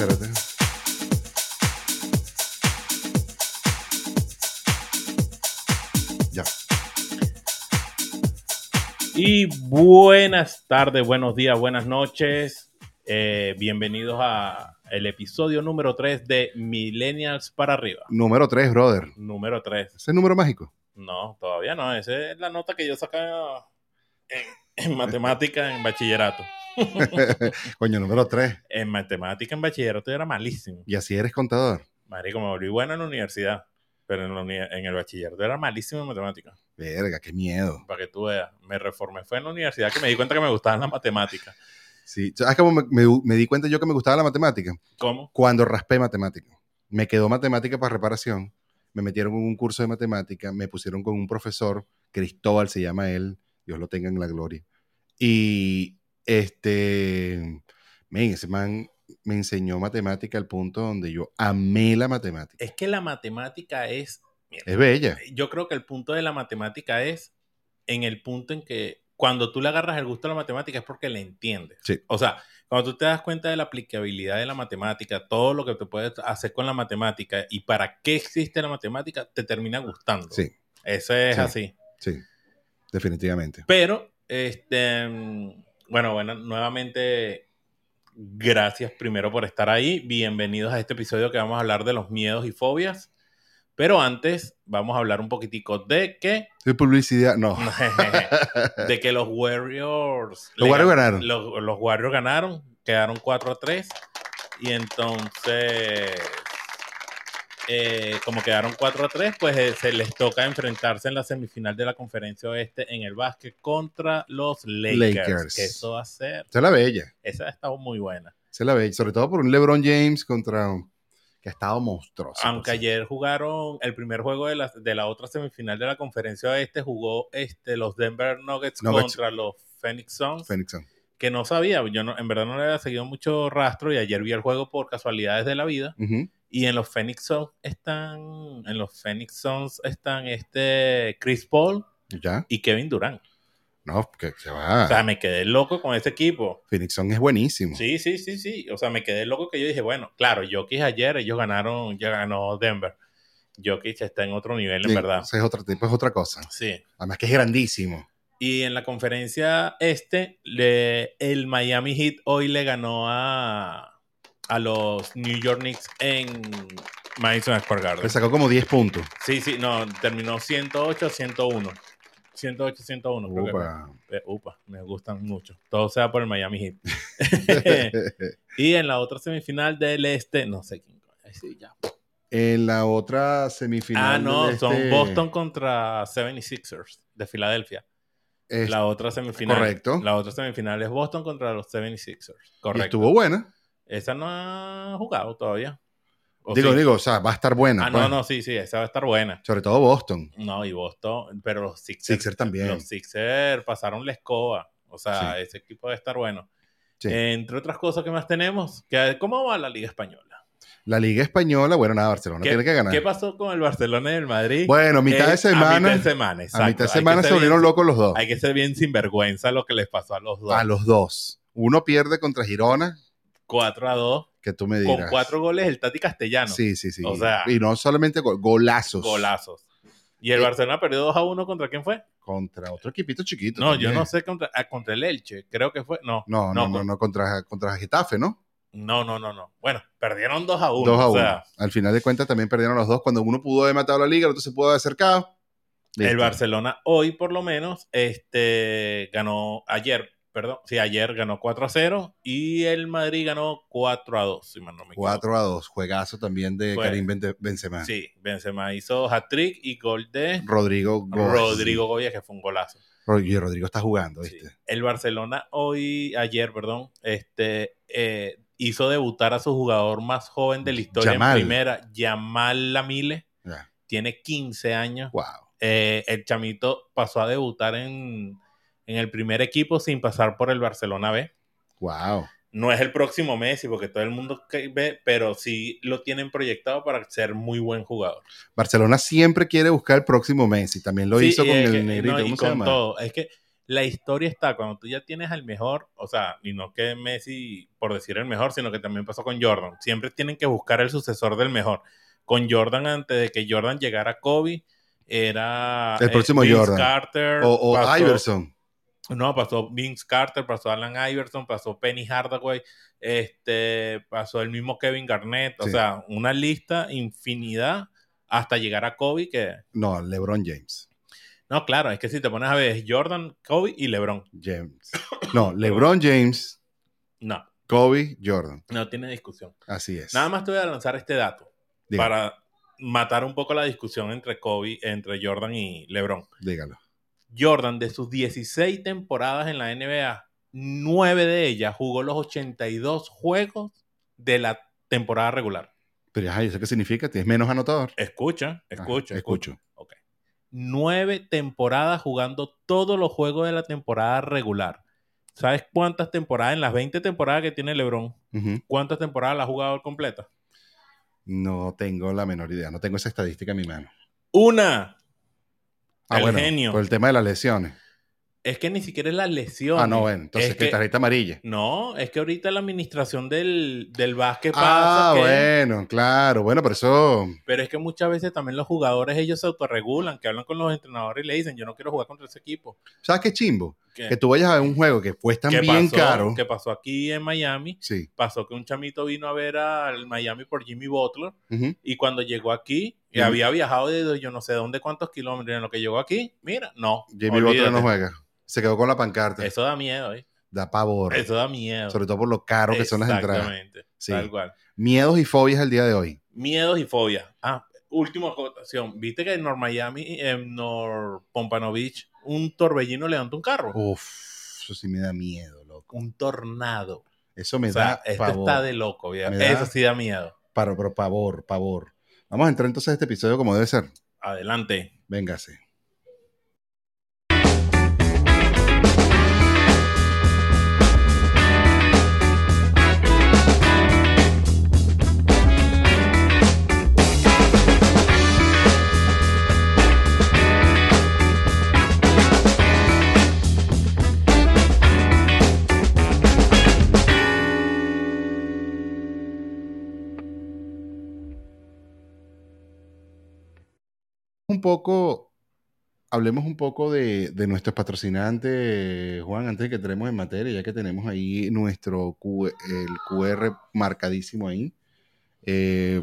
Espérate. Ya. Y buenas tardes, buenos días, buenas noches. Eh, bienvenidos a el episodio número 3 de Millennials para arriba. Número 3, brother. Número 3. Ese número mágico. No, todavía no. Esa es la nota que yo sacaba en, en matemática en bachillerato. Coño, número 3. En matemática en bachillerato yo era malísimo. Y así eres contador. Marico, me volví bueno en la universidad. Pero en, la uni- en el bachillerato era malísimo en matemática. Verga, qué miedo. Para que tú veas. Me reformé. Fue en la universidad que me di cuenta que me gustaban las matemáticas. Sí. ¿Sabes cómo me, me- me di cuenta yo que me gustaba la matemática? ¿Cómo? Cuando raspé matemática. Me quedó matemática para reparación. Me metieron en un curso de matemática. Me pusieron con un profesor, Cristóbal se llama él. Dios lo tenga en la gloria. Y este, men, ese man me enseñó matemática al punto donde yo amé la matemática. Es que la matemática es. mira, Es bella. yo creo que el punto de la matemática es en el punto en que cuando tú le agarras el gusto a la matemática es porque le entiendes. Sí. O sea, cuando tú te das cuenta de la aplicabilidad de la matemática, todo lo que te puedes hacer con la matemática y para qué existe la matemática, te termina gustando. Sí, Eso es Sí. así. sí, definitivamente. Pero, este, bueno, bueno, nuevamente, gracias primero por estar ahí. Bienvenidos a este episodio que vamos a hablar de los miedos y fobias. Pero antes, vamos a hablar un poquitico de que, ¿De publicidad? No. de que los Warriors. Los Warriors gan- ganaron. Los, los Warriors ganaron, quedaron 4 a 3. Y entonces, eh, como quedaron 4 a 3, pues eh, se les toca enfrentarse en la semifinal de la conferencia oeste en el básquet contra los Lakers. Lakers. Que eso va a ser. Esa es la bella. Esa ha estado muy buena. Esa es la bella. Sobre todo por un LeBron James contra. que ha estado monstruoso. Aunque ayer jugaron el primer juego de la, de la otra semifinal de la conferencia oeste, jugó este, los Denver Nuggets, Nuggets. contra los Phoenix Suns. Phoenix Sun. que no sabía, yo no, en verdad no le había seguido mucho rastro y ayer vi el juego por casualidades de la vida Ujú. Y en los Phoenix Suns están, en los Phoenix Suns están este Chris Paul Ya. y Kevin Durant. No, que se va. O sea, me quedé loco con ese equipo. Phoenix Sun es buenísimo. Sí, sí, sí, sí. O sea, me quedé loco que yo dije, bueno, claro, Jokic ayer, ellos ganaron, ya ganó Denver. Jokic está en otro nivel, en Sí, verdad. ese es otro tipo, es otra cosa. Sí. Además que es grandísimo. Y en la conferencia este, le- el Miami Heat hoy le ganó a, a los New York Knicks en Madison Square Le Garden. sacó como 10 puntos. Sí, sí, no, terminó 108 a 101. 108 101, creo que Upa. fue. Eh, upa, me gustan mucho. Todo sea por el Miami Heat. y en la otra semifinal del este, no sé quién. Sí, ya. en la otra semifinal. Ah, no, del son este- Boston contra 76ers de Filadelfia. es- La otra semifinal. Correcto. La otra semifinal es Boston contra los 76ers. y Correcto. estuvo buena. Esa no ha jugado todavía. ¿O Digo, sí? digo, o sea, va a estar buena. Ah, pues. no, no, sí, sí, esa va a estar buena. Sobre todo Boston. No, y Boston, pero los Sixers. Sixers también. Los Sixers pasaron la escoba. O sea, ese equipo debe estar bueno. Sí. Entre otras cosas que más tenemos, que, ¿cómo va la Liga Española? La Liga Española, bueno, nada, Barcelona ¿Qué, tiene que ganar. qué pasó con el Barcelona y el Madrid? Bueno, mitad de semana. A mitad de semana, exacto. A mitad de semana se volvieron locos los dos. Hay que ser bien sinvergüenza lo que les pasó a los dos. A los dos. Uno pierde contra Girona, 4 a 2, que tú me con dirás. cuatro goles el Tati Castellano. Sí, sí, sí. O sea- y no solamente gol- golazos. golazos. ¿Y el Eh, Barcelona perdió 2 a 1 contra quién fue? Contra otro equipito chiquito. No, yo no sé contra, ah, contra el Elche, creo que fue. No, No, no, No, no, con- no, contra, contra Getafe, ¿no? no, no, no, no. Bueno, perdieron 2 a 1. 2 a o 1. sea, Al final de cuentas también perdieron los dos. Cuando uno pudo haber matado la liga, el otro se pudo haber acercado. el. Barcelona hoy por lo menos este ganó ayer, perdón, sí, ayer ganó 4 a 0 y el Madrid ganó 4 a 2, si mal no me equivoco. 4 a 2. Juegazo también de Fue- Karim Benzema. Sí, Benzema hizo hat-trick y gol de Rodrigo Gómez. Rodrigo Goya, que fue un golazo. Oye, Rodrigo está jugando, Sí. ¿viste? El Barcelona hoy, ayer, perdón, este, eh, hizo debutar a su jugador más joven de la historia Yamal. en primera, Yamal Lamile, tiene 15 años. Wow. Eh, el chamito pasó a debutar en, en el primer equipo sin pasar por el Barcelona B. Wow. No es el próximo Messi, porque todo el mundo que ve, pero sí lo tienen proyectado para ser muy buen jugador. Barcelona siempre quiere buscar el próximo Messi. También lo Sí, hizo con el que- negrito. no, y ¿Cómo se con llama? todo. Es que La historia está cuando tú ya tienes al mejor, o sea, y no que Messi, por decir el mejor, sino que también pasó con Jordan. Siempre tienen que buscar el sucesor del mejor. Con Jordan, antes de que Jordan llegara a Kobe, era El próximo Vince Jordan. Carter. O, Iverson. No, pasó Vince Carter, pasó Alan Iverson, pasó Penny Hardaway, este, pasó el mismo Kevin Garnett, o sea, una lista infinidad hasta llegar a Kobe que No, LeBron James. no, claro, es que si te pones a ver es Jordan, Kobe y LeBron. James. No, LeBron James, No, Kobe, Jordan. no tiene discusión. Así es. Nada más te voy a lanzar este dato para matar un poco la discusión entre Kobe, entre Jordan y LeBron. Dígalo. Jordan, de sus 16 temporadas en la NBA, 9 de ellas jugó los 82 juegos de la temporada regular. Pero ajá, ¿y ¿eso qué significa? ¿Tienes menos anotador? Escucha, escucha, Ajá, escucha. escucho. Ok. Nueve temporadas jugando todos los juegos de la temporada regular. ¿Sabes cuántas temporadas en las 20 temporadas que tiene LeBron? ¿Cuántas temporadas la ha jugado completa? No tengo la menor idea. No tengo esa estadística en mi mano. Una. Ah, El bueno, genio. por el tema de las lesiones. Es que ni siquiera es la lesión. Ah, no, bueno. Entonces, Es ¿qué que- tarjeta amarilla? No, es que ahorita la administración del, del básquet pasa. Ah, que- bueno, claro. Bueno, pero eso... Pero es que muchas veces también los jugadores ellos se autorregulan, que hablan con los entrenadores y le dicen, yo no quiero jugar contra ese equipo. ¿Sabes qué chimbo? ¿Qué, Que tú vayas a ver un juego que cuesta qué bien pasó? caro. ¿Qué pasó aquí en Miami? Sí. Pasó que un chamito vino a ver al Miami por Jimmy Butler y cuando llegó aquí, y Jimmy- había viajado de yo no sé dónde cuántos kilómetros, en lo que llegó aquí, mira, no. Jimmy Butler no juega. Se quedó con la pancarta. Eso da miedo, ¿eh? Da pavor. Eso da miedo. Sobre todo por lo caro que son las entradas. Exactamente, Sí. tal cual. Miedos y fobias el día de hoy. Miedos y fobias. Ah, última acotación. ¿Viste que en Nor Miami, en Nor Pompano Beach, un torbellino levantó un carro? Uf, eso sí me da miedo, loco. Un tornado. Eso me O sea, da esto pavor. está de loco, viejo. Eso sí da miedo. Pero, pero pavor, pavor. Vamos a entrar entonces a este episodio como debe ser. Adelante. Véngase. Un poco, hablemos un poco de, de nuestros patrocinantes, Juan, antes de que entremos en materia, ya que tenemos ahí nuestro Q- el QR marcadísimo ahí. Eh,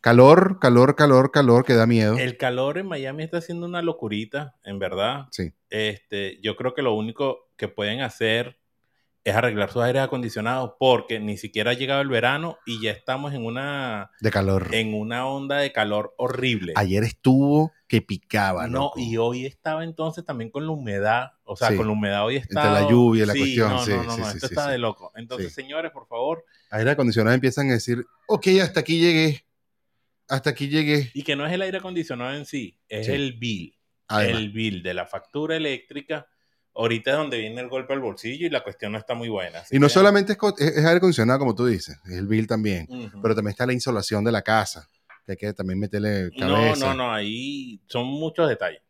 calor, calor, calor, calor, que da miedo. El calor en Miami está haciendo una locurita, en verdad. Sí. Este, yo creo que lo único que pueden hacer es arreglar sus aires acondicionados porque ni siquiera ha llegado el verano y ya estamos en una, De calor. en una onda de calor horrible. Ayer estuvo que picaba, No, loco. y hoy estaba entonces también con la humedad, o sea, Sí. con la humedad hoy está... Entre la lluvia la Sí, cuestión, No, sí, no, no, sí, no, sí, esto está de loco. Entonces, señores, por favor, Aire acondicionado empiezan a decir, ok, hasta aquí llegué. Hasta aquí llegué. y que no es el aire acondicionado en sí, es el bill. Además, el bill de la factura eléctrica. Ahorita es donde viene el golpe al bolsillo y la cuestión no está muy buena. y no que- solamente es, es- aire acondicionado, como tú dices, es el bill también. Pero también está la insolación de la casa, hay que también meterle no, cabeza. no, no, ahí son muchos detalles.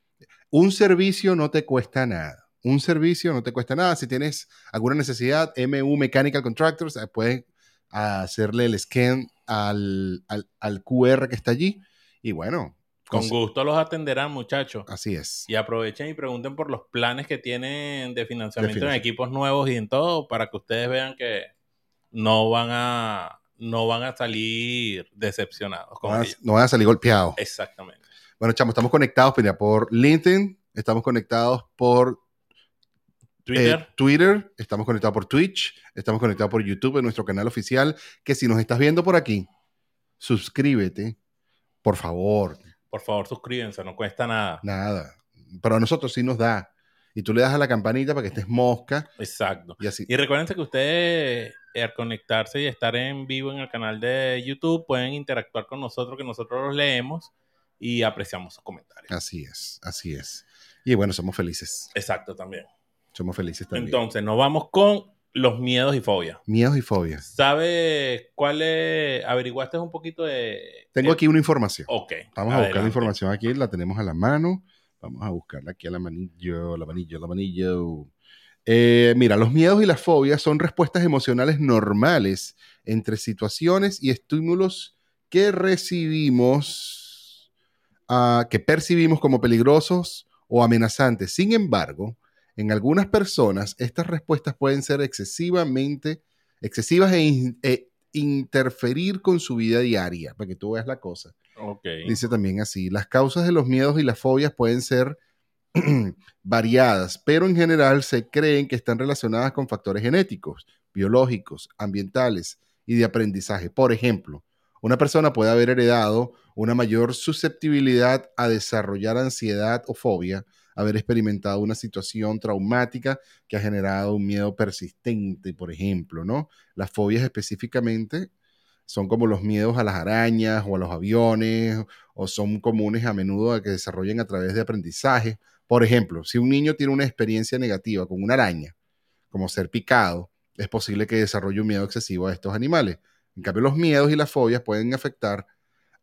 Un servicio no te cuesta nada. Un servicio no te cuesta nada. Si tienes alguna necesidad, MU Mechanical Contractors, eh, puedes hacerle el scan al, al- al QR que está allí. Y bueno, Con gusto los atenderán, muchachos. así es. Y aprovechen y pregunten por los planes que tienen de financiamiento De en equipos nuevos y en todo, para que ustedes vean que no van a, no van a salir decepcionados No con van, a, no van a salir golpeados. Exactamente. Bueno, chamo, estamos conectados mira, por LinkedIn, estamos conectados por Twitter, eh, Twitter, estamos conectados por Twitch, estamos conectados por YouTube en nuestro canal oficial. Que si nos estás viendo por aquí, suscríbete, por favor. Por favor, suscríbanse, no cuesta nada. Nada. Pero a nosotros sí nos da. Y tú le das a la campanita para que estés mosca Exacto. y así. Y recuerden que ustedes, al conectarse y estar en vivo en el canal de YouTube, pueden interactuar con nosotros, que nosotros los leemos y apreciamos sus comentarios. Así es, así es. Y bueno, somos felices. Exacto, también. Somos felices también. Entonces, nos vamos con los miedos y fobias. Miedos y fobias. ¿Sabes cuál es? ¿Averiguaste un poquito de...? Tengo aquí una información. Ok. Vamos a buscar la información aquí, la tenemos a la mano. Vamos a buscarla aquí a la manillo, la manillo, la manillo. Eh, mira, los miedos y las fobias son respuestas emocionales normales entre situaciones y estímulos que recibimos, ah, que percibimos como peligrosos o amenazantes. Sin embargo, en algunas personas estas respuestas pueden ser excesivamente excesivas e, e interferir con su vida diaria, para que tú veas la cosa. Dice también así, las causas de los miedos y las fobias pueden ser variadas, pero en general se creen que están relacionadas con factores genéticos, biológicos, ambientales y de aprendizaje. Por ejemplo, una persona puede haber heredado una mayor susceptibilidad a desarrollar ansiedad o fobia, haber experimentado una situación traumática que ha generado un miedo persistente, por ejemplo, ¿no? Las fobias específicamente son como los miedos a las arañas o a los aviones, o son comunes a menudo a que desarrollen a través de aprendizaje. Por ejemplo, si un niño tiene una experiencia negativa con una araña, como ser picado, es posible que desarrolle un miedo excesivo a estos animales. En cambio, los miedos y las fobias pueden afectar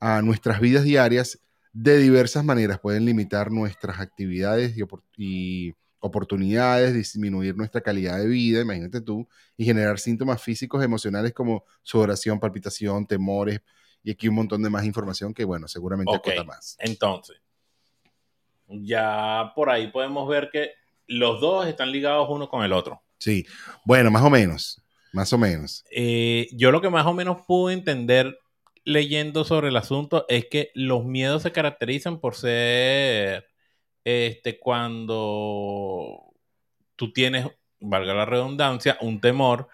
a nuestras vidas diarias de diversas maneras. Pueden limitar nuestras actividades y, oportunidades, disminuir nuestra calidad de vida, imagínate tú, y generar síntomas físicos, emocionales como sudoración, palpitación, temores, y aquí un montón de más información que, bueno, seguramente okay. más. Entonces, ya por ahí podemos ver que los dos están ligados uno con el otro. Sí, bueno, más o menos, más o menos. Eh, yo lo que más o menos pude entender leyendo sobre el asunto es que los miedos se caracterizan por ser este, cuando tú tienes, valga la redundancia, un temor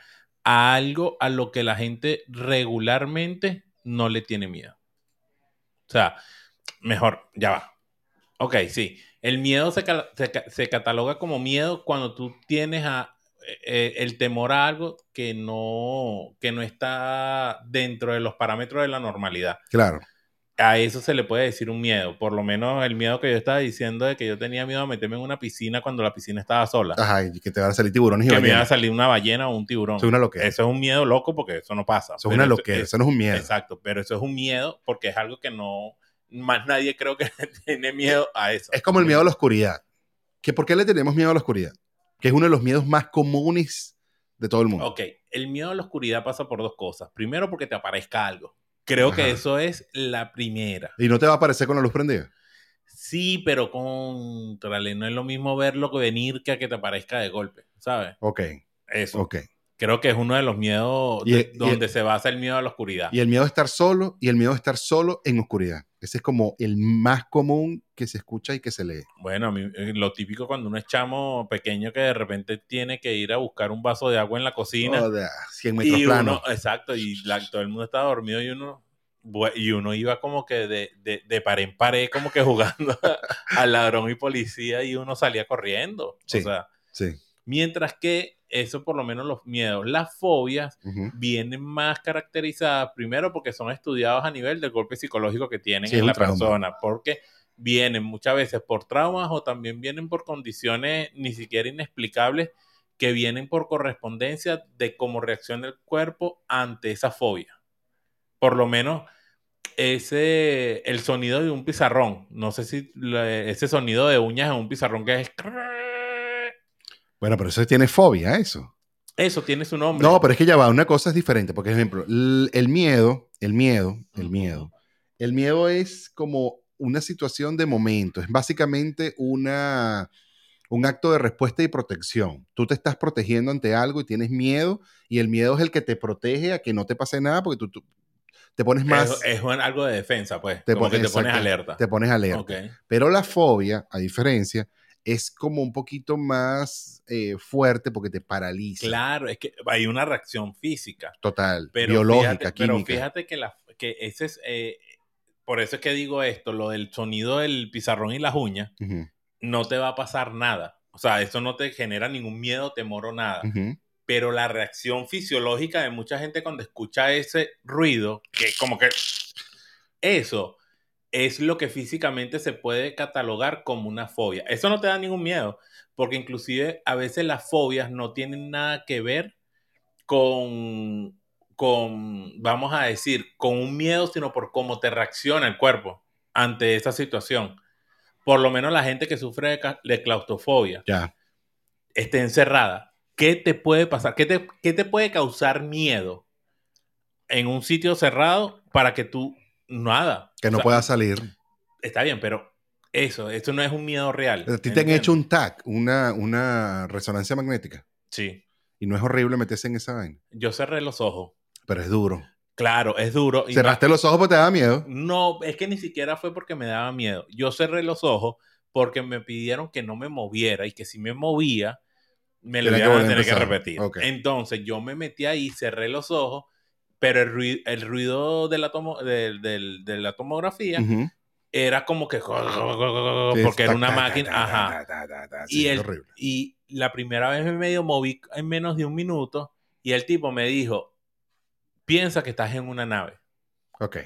a algo a lo que la gente regularmente no le tiene miedo. O sea, mejor, ya va. Ok, sí. El miedo se, se, cataloga como miedo cuando tú tienes a, eh, el temor a algo que no, que no está dentro de los parámetros de la normalidad. Claro a eso se le puede decir un miedo. Por lo menos el miedo que yo estaba diciendo de que yo tenía miedo a meterme en una piscina cuando la piscina estaba sola. Ajá, y que te van a salir tiburones y Que me iba a salir una ballena o un tiburón. Eso es una loquera. Eso es un miedo loco porque eso no pasa. Eso es una loquera, eso, no es un miedo. Exacto, pero eso es un miedo porque es algo que no... Más nadie creo que tiene miedo a eso. Es como el miedo a la oscuridad. ¿Que ¿Por qué le tenemos miedo a la oscuridad? Que es uno de los miedos más comunes de todo el mundo. Ok, el miedo a la oscuridad pasa por dos cosas. Primero porque te aparezca algo. Creo que eso es la primera. ¿Y no te va a aparecer con la luz prendida? Sí, pero contrale, no es lo mismo verlo que venir que a que te aparezca de golpe, ¿sabes? Ok. Eso. Ok creo que es uno de los miedos donde se basa el miedo a la oscuridad. Y el miedo a estar solo y el miedo a estar solo en oscuridad. Ese es como el más común que se escucha y que se lee. Bueno, eh, lo típico cuando uno es chamo pequeño que de repente tiene que ir a buscar un vaso de agua en la cocina. Oh, de 100 metros plano. exacto, y todo el mundo estaba dormido y uno y uno iba como que de, de, de pared en pared, como que jugando al ladrón y policía y uno salía corriendo. Sí, o sea, sí. Mientras que eso por lo menos los miedos. Las fobias vienen más caracterizadas primero porque son estudiados a nivel del golpe psicológico que tienen en la persona, porque vienen muchas veces por traumas o también vienen por condiciones ni siquiera inexplicables que vienen por correspondencia de cómo reacciona el cuerpo ante esa fobia. Por lo menos ese el sonido de un pizarrón, no sé si ese sonido de uñas en un pizarrón que es bueno, pero eso tiene fobia, eso. Eso tiene su nombre. No, pero es que ya va, una cosa es diferente. Porque, por ejemplo, el miedo, el miedo, el miedo. El miedo es como una situación de momento. Es básicamente una, un acto de respuesta y protección. Tú te estás protegiendo ante algo y tienes miedo, y el miedo es el que te protege a que no te pase nada, porque tú, te pones más. Es, algo de defensa, pues. Te, como que te pones alerta. Te pones alerta. Pero la fobia, a diferencia, es como un poquito más eh, fuerte porque te paraliza. Claro, es que hay una reacción física. Total, biológica, química. Pero fíjate que, la, que ese es, eh, por eso es que digo esto, lo del sonido del pizarrón y las uñas, no te va a pasar nada. O sea, eso no te genera ningún miedo, temor o nada. Pero la reacción fisiológica de mucha gente cuando escucha ese ruido, que como que eso es lo que físicamente se puede catalogar como una fobia. Eso no te da ningún miedo, porque inclusive a veces las fobias no tienen nada que ver con, con, vamos a decir, con un miedo, sino por cómo te reacciona el cuerpo ante esa situación. por lo menos la gente que sufre de claustrofobia, Ya. esté encerrada, ¿qué te puede pasar? ¿Qué te, qué te puede causar miedo en un sitio cerrado para que tú nada? Que no O sea, puedas salir. Está bien, pero eso, eso no es un miedo real. A ti te han hecho un TAC, una, una resonancia magnética. Sí, Y no es horrible meterse en esa vaina. yo cerré los ojos. Pero es duro. Claro, es duro. Cerraste los ojos porque te da miedo. No, es que ni siquiera fue porque me daba miedo. Yo cerré los ojos porque me pidieron que no me moviera y que si me movía, me lo iban a tener que repetir. Entonces yo me metí ahí, cerré los ojos, pero el ruido, el ruido de, la tomo- de, del- de la tomografía era como que... Porque era una máquina... Ajá. Y el-. Y la primera vez me medio moví en menos de un minuto y el tipo me dijo, piensa que estás en una nave. Ok.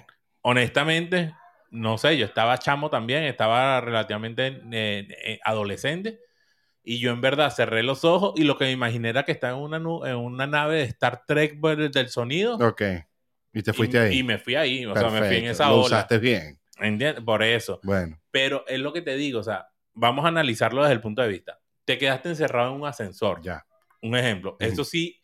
honestamente, no sé, yo estaba chamo también, estaba relativamente eh, eh, adolescente. Y yo en verdad cerré los ojos y lo que me imaginé era que estaba en una, en una nave de Star Trek pues, del sonido. Ok. Y te fuiste y, ahí. y me fui ahí, o sea, me fui en esa Lo ola. usaste bien. ¿entiendes? Por eso. Bueno. Pero es lo que te digo, o sea, vamos a analizarlo desde el punto de vista. Te quedaste encerrado en un ascensor. Ya. Un ejemplo. Eso sí,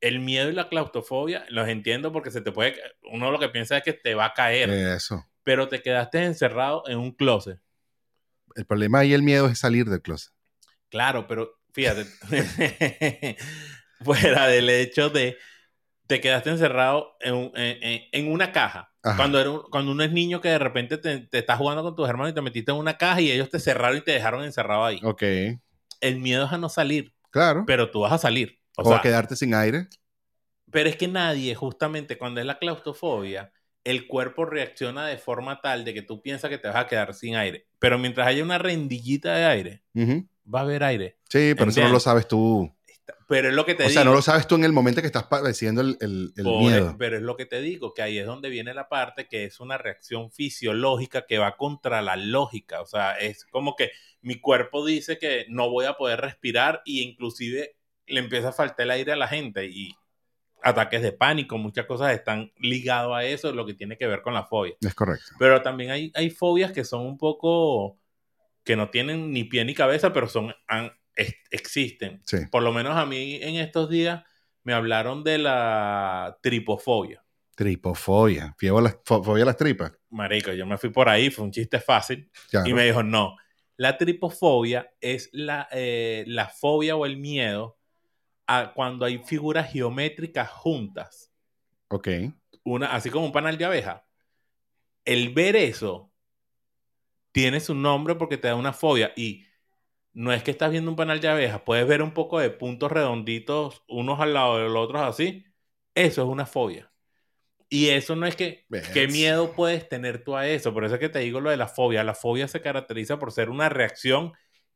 el miedo y la claustrofobia los entiendo porque se te puede. Uno lo que piensa es que te va a caer. Eso. pero te quedaste encerrado en un closet. El problema ahí el miedo es salir del closet. Claro, pero fíjate, fuera del hecho de te quedaste encerrado en, en- en- una caja. Ajá. Cuando, era un- cuando uno es niño que de repente te, te estás jugando con tus hermanos y te metiste en una caja y ellos te cerraron y te dejaron encerrado ahí. Ok. El miedo es a no salir, Claro. pero tú vas a salir. O o sea, a quedarte sin aire. Pero es que nadie, justamente cuando es la claustrofobia, el cuerpo reacciona de forma tal de que tú piensas que te vas a quedar sin aire. Pero mientras haya una rendillita de aire. Va a haber aire. Sí, pero eso no lo sabes tú. Pero es lo que te O digo. sea, no lo sabes tú en el momento que estás padeciendo el, el- el Por- miedo. Pero es lo que te digo, que ahí es donde viene la parte que es una reacción fisiológica que va contra la lógica. O sea, es como que mi cuerpo dice que no voy a poder respirar y inclusive le empieza a faltar el aire a la gente y ataques de pánico, muchas cosas están ligadas a eso, lo que tiene que ver con la fobia. Es correcto. Pero también hay, hay fobias que son un poco que no tienen ni pie ni cabeza, pero son han- es- existen. Sí. Por lo menos a mí en estos días me hablaron de la tripofobia. Tripofobia. Fobia a las, fo- fobia a las tripas. Marico, yo me fui por ahí, fue un chiste fácil. Claro. Y me dijo, no, la tripofobia es la, eh, la fobia o el miedo a cuando hay figuras geométricas juntas. Ok. Una, así como un panal de abeja. El ver eso tiene su nombre porque te da una fobia y no es que estás viendo un panal de abejas, puedes ver un poco de puntos redonditos unos al lado de los otros así. Eso es una fobia. Y eso no es que, ¿qué miedo puedes tener tú a eso? Por eso es que te digo lo de la fobia. La fobia se caracteriza por ser una reacción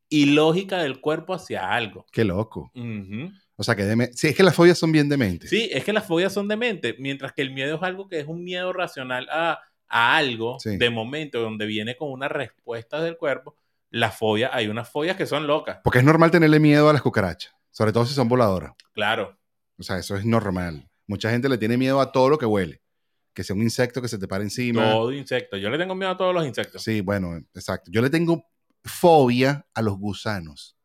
ilógica del cuerpo hacia algo. Qué loco. O sea, que deme- sí, es que las fobias son bien dementes. Sí, es que las fobias son de mente, mientras que el miedo es algo que es un miedo racional a, a algo Sí. de momento, donde viene con una respuesta del cuerpo. La fobia, hay unas fobias que son locas, Porque es normal tenerle miedo a las cucarachas. Sobre todo si son voladoras. claro. O sea, eso es normal. Mucha gente le tiene miedo a todo lo que huele. Que sea un insecto que se te pare encima. Todo insecto. Yo le tengo miedo a todos los insectos. Sí, bueno, exacto. Yo le tengo fobia a los gusanos.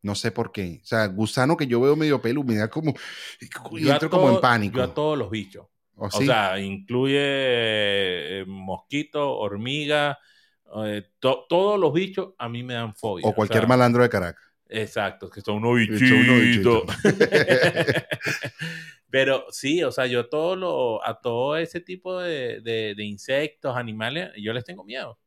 No sé por qué. O sea, gusano que yo veo medio pelo, me da como. Y entro como en pánico. Yo a todos los bichos. ¿O sea, incluye eh, mosquito, hormiga, eh, to- todos los bichos a mí me dan fobia. o cualquier sea, malandro de Caracas. Exacto, que son unos Que son unos bichitos. bichitos. Pero sí, o sea, yo todo lo, a todo ese tipo de, de- de insectos, animales, yo les tengo miedo.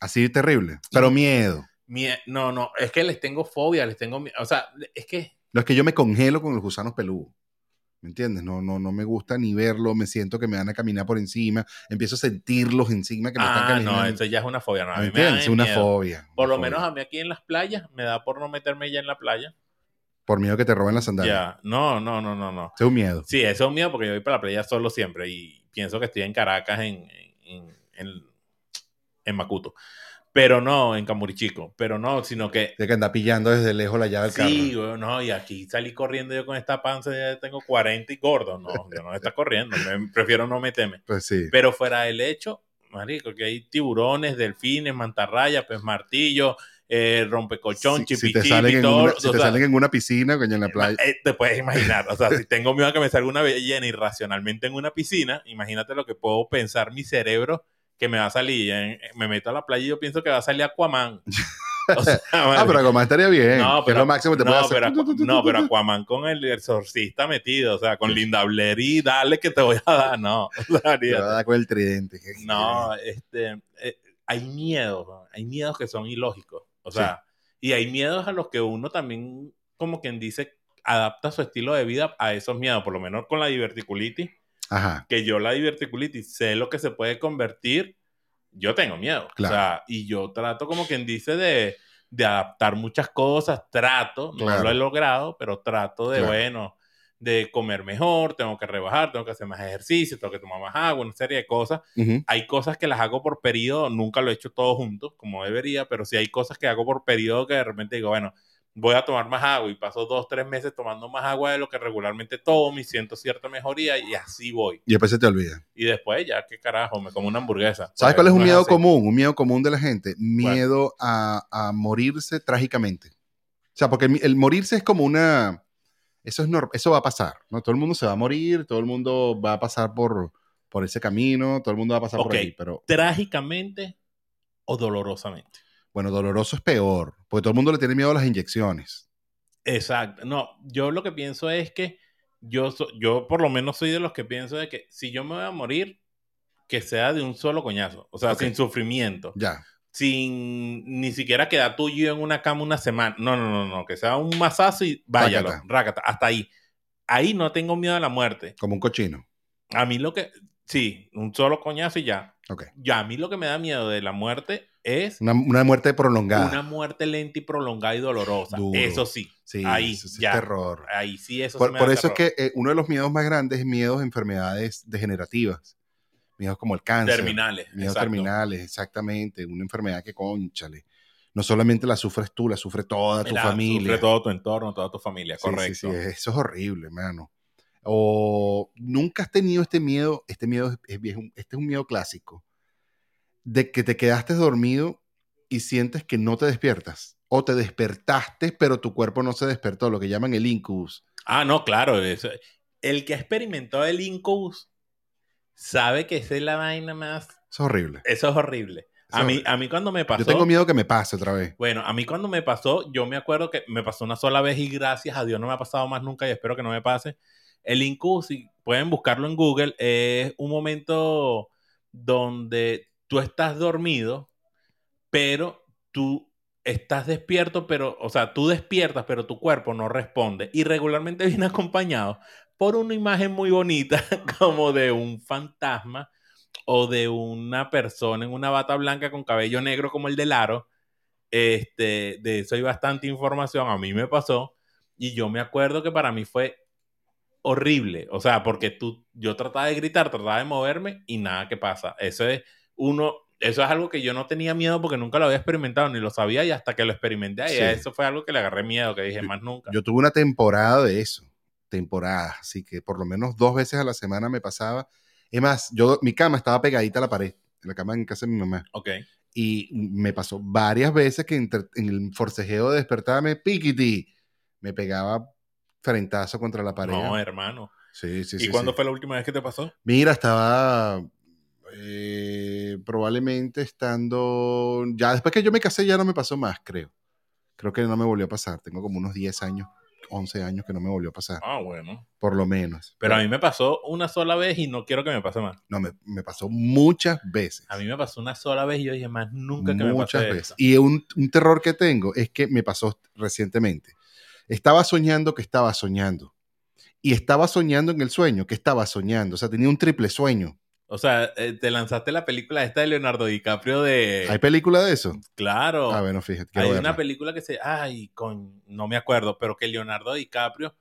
Así terrible. Pero miedo. Mie- no, no, es que les tengo fobia, les tengo miedo. O sea, es que No es que yo me congelo con los gusanos peludos. ¿Me entiendes? No, no, no me gusta ni verlo, me siento que me van a caminar por encima, empiezo a sentirlos encima que me están ah, caminando. no, eso ya es una fobia. No, a ¿Me mí me da entiendes? Es una miedo. fobia. Por una lo menos a mí aquí en las playas me da por no meterme ya en la playa. Por miedo que te roben las sandalias. Ya, no, no, no, no, no. Es un miedo. Sí, eso es un miedo porque yo voy para la playa solo siempre y pienso que estoy en Caracas, en, en, en, en Macuto. Pero no, en Camurichico. Pero no, sino que De que anda pillando desde lejos la llave del Sí, carro. güey, no, y aquí salí corriendo yo con esta panza, ya tengo 40 y gordo. No, yo no está corriendo, me- prefiero no meterme. Pues sí. Pero fuera del hecho, marico, que hay tiburones, delfines, mantarrayas, pez martillo, eh, rompecolchón, si, si te salen, en todo. una, si te sea, salen en una piscina, coño, en la playa. eh, te puedes imaginar, o sea, si tengo miedo a que me salga una ballena irracionalmente en una piscina, imagínate lo que puedo pensar mi cerebro que me va a salir. en- me meto a la playa y yo pienso que va a salir Aquaman. O sea, Ah, pero Aquaman estaría bien. no, es pero, lo máximo que te puede no, hacer. no, pero Aquaman con el exorcista metido, o sea, con Linda Blair y dale que te voy a dar, no. O sea, Te va a dar con el tridente. no, este, eh, hay miedos, ¿no? hay miedos que son ilógicos, o sea, y hay miedos a los que uno también, como quien dice, adapta su estilo de vida a esos miedos, por lo menos con la diverticulitis, Ajá. que yo la diverticulitis sé lo que se puede convertir, yo tengo miedo. Claro. O sea, y yo trato como quien dice de, de adaptar muchas cosas, trato, no Claro. lo he logrado, pero trato de, Claro. bueno, de comer mejor, tengo que rebajar, tengo que hacer más ejercicio, tengo que tomar más agua, una serie de cosas. Ujú. Hay cosas que las hago por periodo, nunca lo he hecho todo junto, como debería, pero sí hay cosas que hago por periodo que de repente digo, bueno, voy a tomar más agua y paso dos, tres meses tomando más agua de lo que regularmente tomo y siento cierta mejoría y así voy. Y después se te olvida. Y después ya, qué carajo, me como una hamburguesa. ¿Sabes Porque cuál es un miedo así. común? Un miedo común de la gente. Miedo a, a morirse trágicamente. O sea, porque el, el morirse es como una... Eso, es eso va a pasar, ¿no? Todo el mundo se va a morir, todo el mundo va a pasar por, por ese camino, todo el mundo va a pasar Ok. por ahí, pero Trágicamente o dolorosamente. Bueno, doloroso es peor, porque todo el mundo le tiene miedo a las inyecciones. Exacto. No, yo lo que pienso es que yo, so- yo por lo menos soy de los que pienso de que si yo me voy a morir, que sea de un solo coñazo. O sea, sin sufrimiento. Ya, Sin ni siquiera quedar tú y yo en una cama una semana. No, no, no, no. Que sea un masazo y váyalo. Rácata. Hasta ahí. Ahí no tengo miedo a la muerte. como un cochino. A mí lo que. Sí, un solo coñazo y ya. Ok. Ya a mí lo que me da miedo de la muerte es Una, una muerte prolongada. una muerte lenta y prolongada y dolorosa. Duro. Eso sí. sí, ahí, eso sí es ya. terror. Ahí sí, eso Por, sí me por da eso es que eh, uno de los miedos más grandes es miedos a enfermedades degenerativas. Miedos como el cáncer. Terminales. Miedos exacto. terminales, exactamente. Una enfermedad que, conchale, no solamente la sufres tú, la sufre toda tu La- familia. sufre todo tu entorno, toda tu familia, Sí, correcto. sí, sí, eso es horrible, hermano. O nunca has tenido este miedo, este miedo es, es este es un miedo clásico, de que te quedaste dormido y sientes que no te despiertas. O te despertaste, pero tu cuerpo no se despertó, lo que llaman el incubus. Ah, no, claro. eso- El que ha experimentado el incubus sabe que esa es la vaina más. Eso es horrible. Eso es horrible. A mí, a mí cuando me pasó. Yo tengo miedo que me pase otra vez. Bueno, a mí cuando me pasó, yo me acuerdo que me pasó una sola vez y gracias a Dios no me ha pasado más nunca y espero que no me pase. El incubus, si pueden buscarlo en Google, es un momento donde tú estás dormido, pero tú estás despierto, pero, o sea, tú despiertas, pero tu cuerpo no responde. Y regularmente viene acompañado por una imagen muy bonita, como de un fantasma o de una persona en una bata blanca con cabello negro como el de Laro. Este, de eso hay bastante información. A mí me pasó. Y yo me acuerdo que para mí fue horrible. O sea, porque tú, yo trataba de gritar, trataba de moverme y nada que pasa. Eso es uno, eso es algo que yo no tenía miedo porque nunca lo había experimentado ni lo sabía y hasta que lo experimenté, Sí. eso fue algo que le agarré miedo, que dije más nunca. Yo tuve una temporada de eso, temporada, así que por lo menos dos veces a la semana me pasaba. Es más, yo, mi cama estaba pegadita a la pared, en la cama en casa de mi mamá. ok. Y me pasó varias veces que entre- en el forcejeo de despertarme, piquiti, me pegaba frentazo contra la pared. No, hermano. sí, sí, ¿Y sí, cuándo sí. fue la última vez que te pasó? Mira, estaba eh, probablemente estando, ya después que yo me casé ya no me pasó más, creo. Creo que no me volvió a pasar. Tengo como unos 10 años, 11 años que no me volvió a pasar, Ah, bueno. por lo menos. Pero a mí me pasó una sola vez y no quiero que me pase más. No, me, me pasó muchas veces. A mí me pasó una sola vez y yo dije más nunca que me muchas pase veces. esto. Y un, un terror que tengo es que me pasó recientemente. Estaba soñando que estaba soñando. Y estaba soñando en el sueño que estaba soñando. O sea, tenía un triple sueño. O sea, eh, te lanzaste la película esta de Leonardo DiCaprio de... ¿Hay película de eso? Claro. Ah, bueno, fíjate. Hay una película que se... Ay, con... No me acuerdo, pero que Leonardo DiCaprio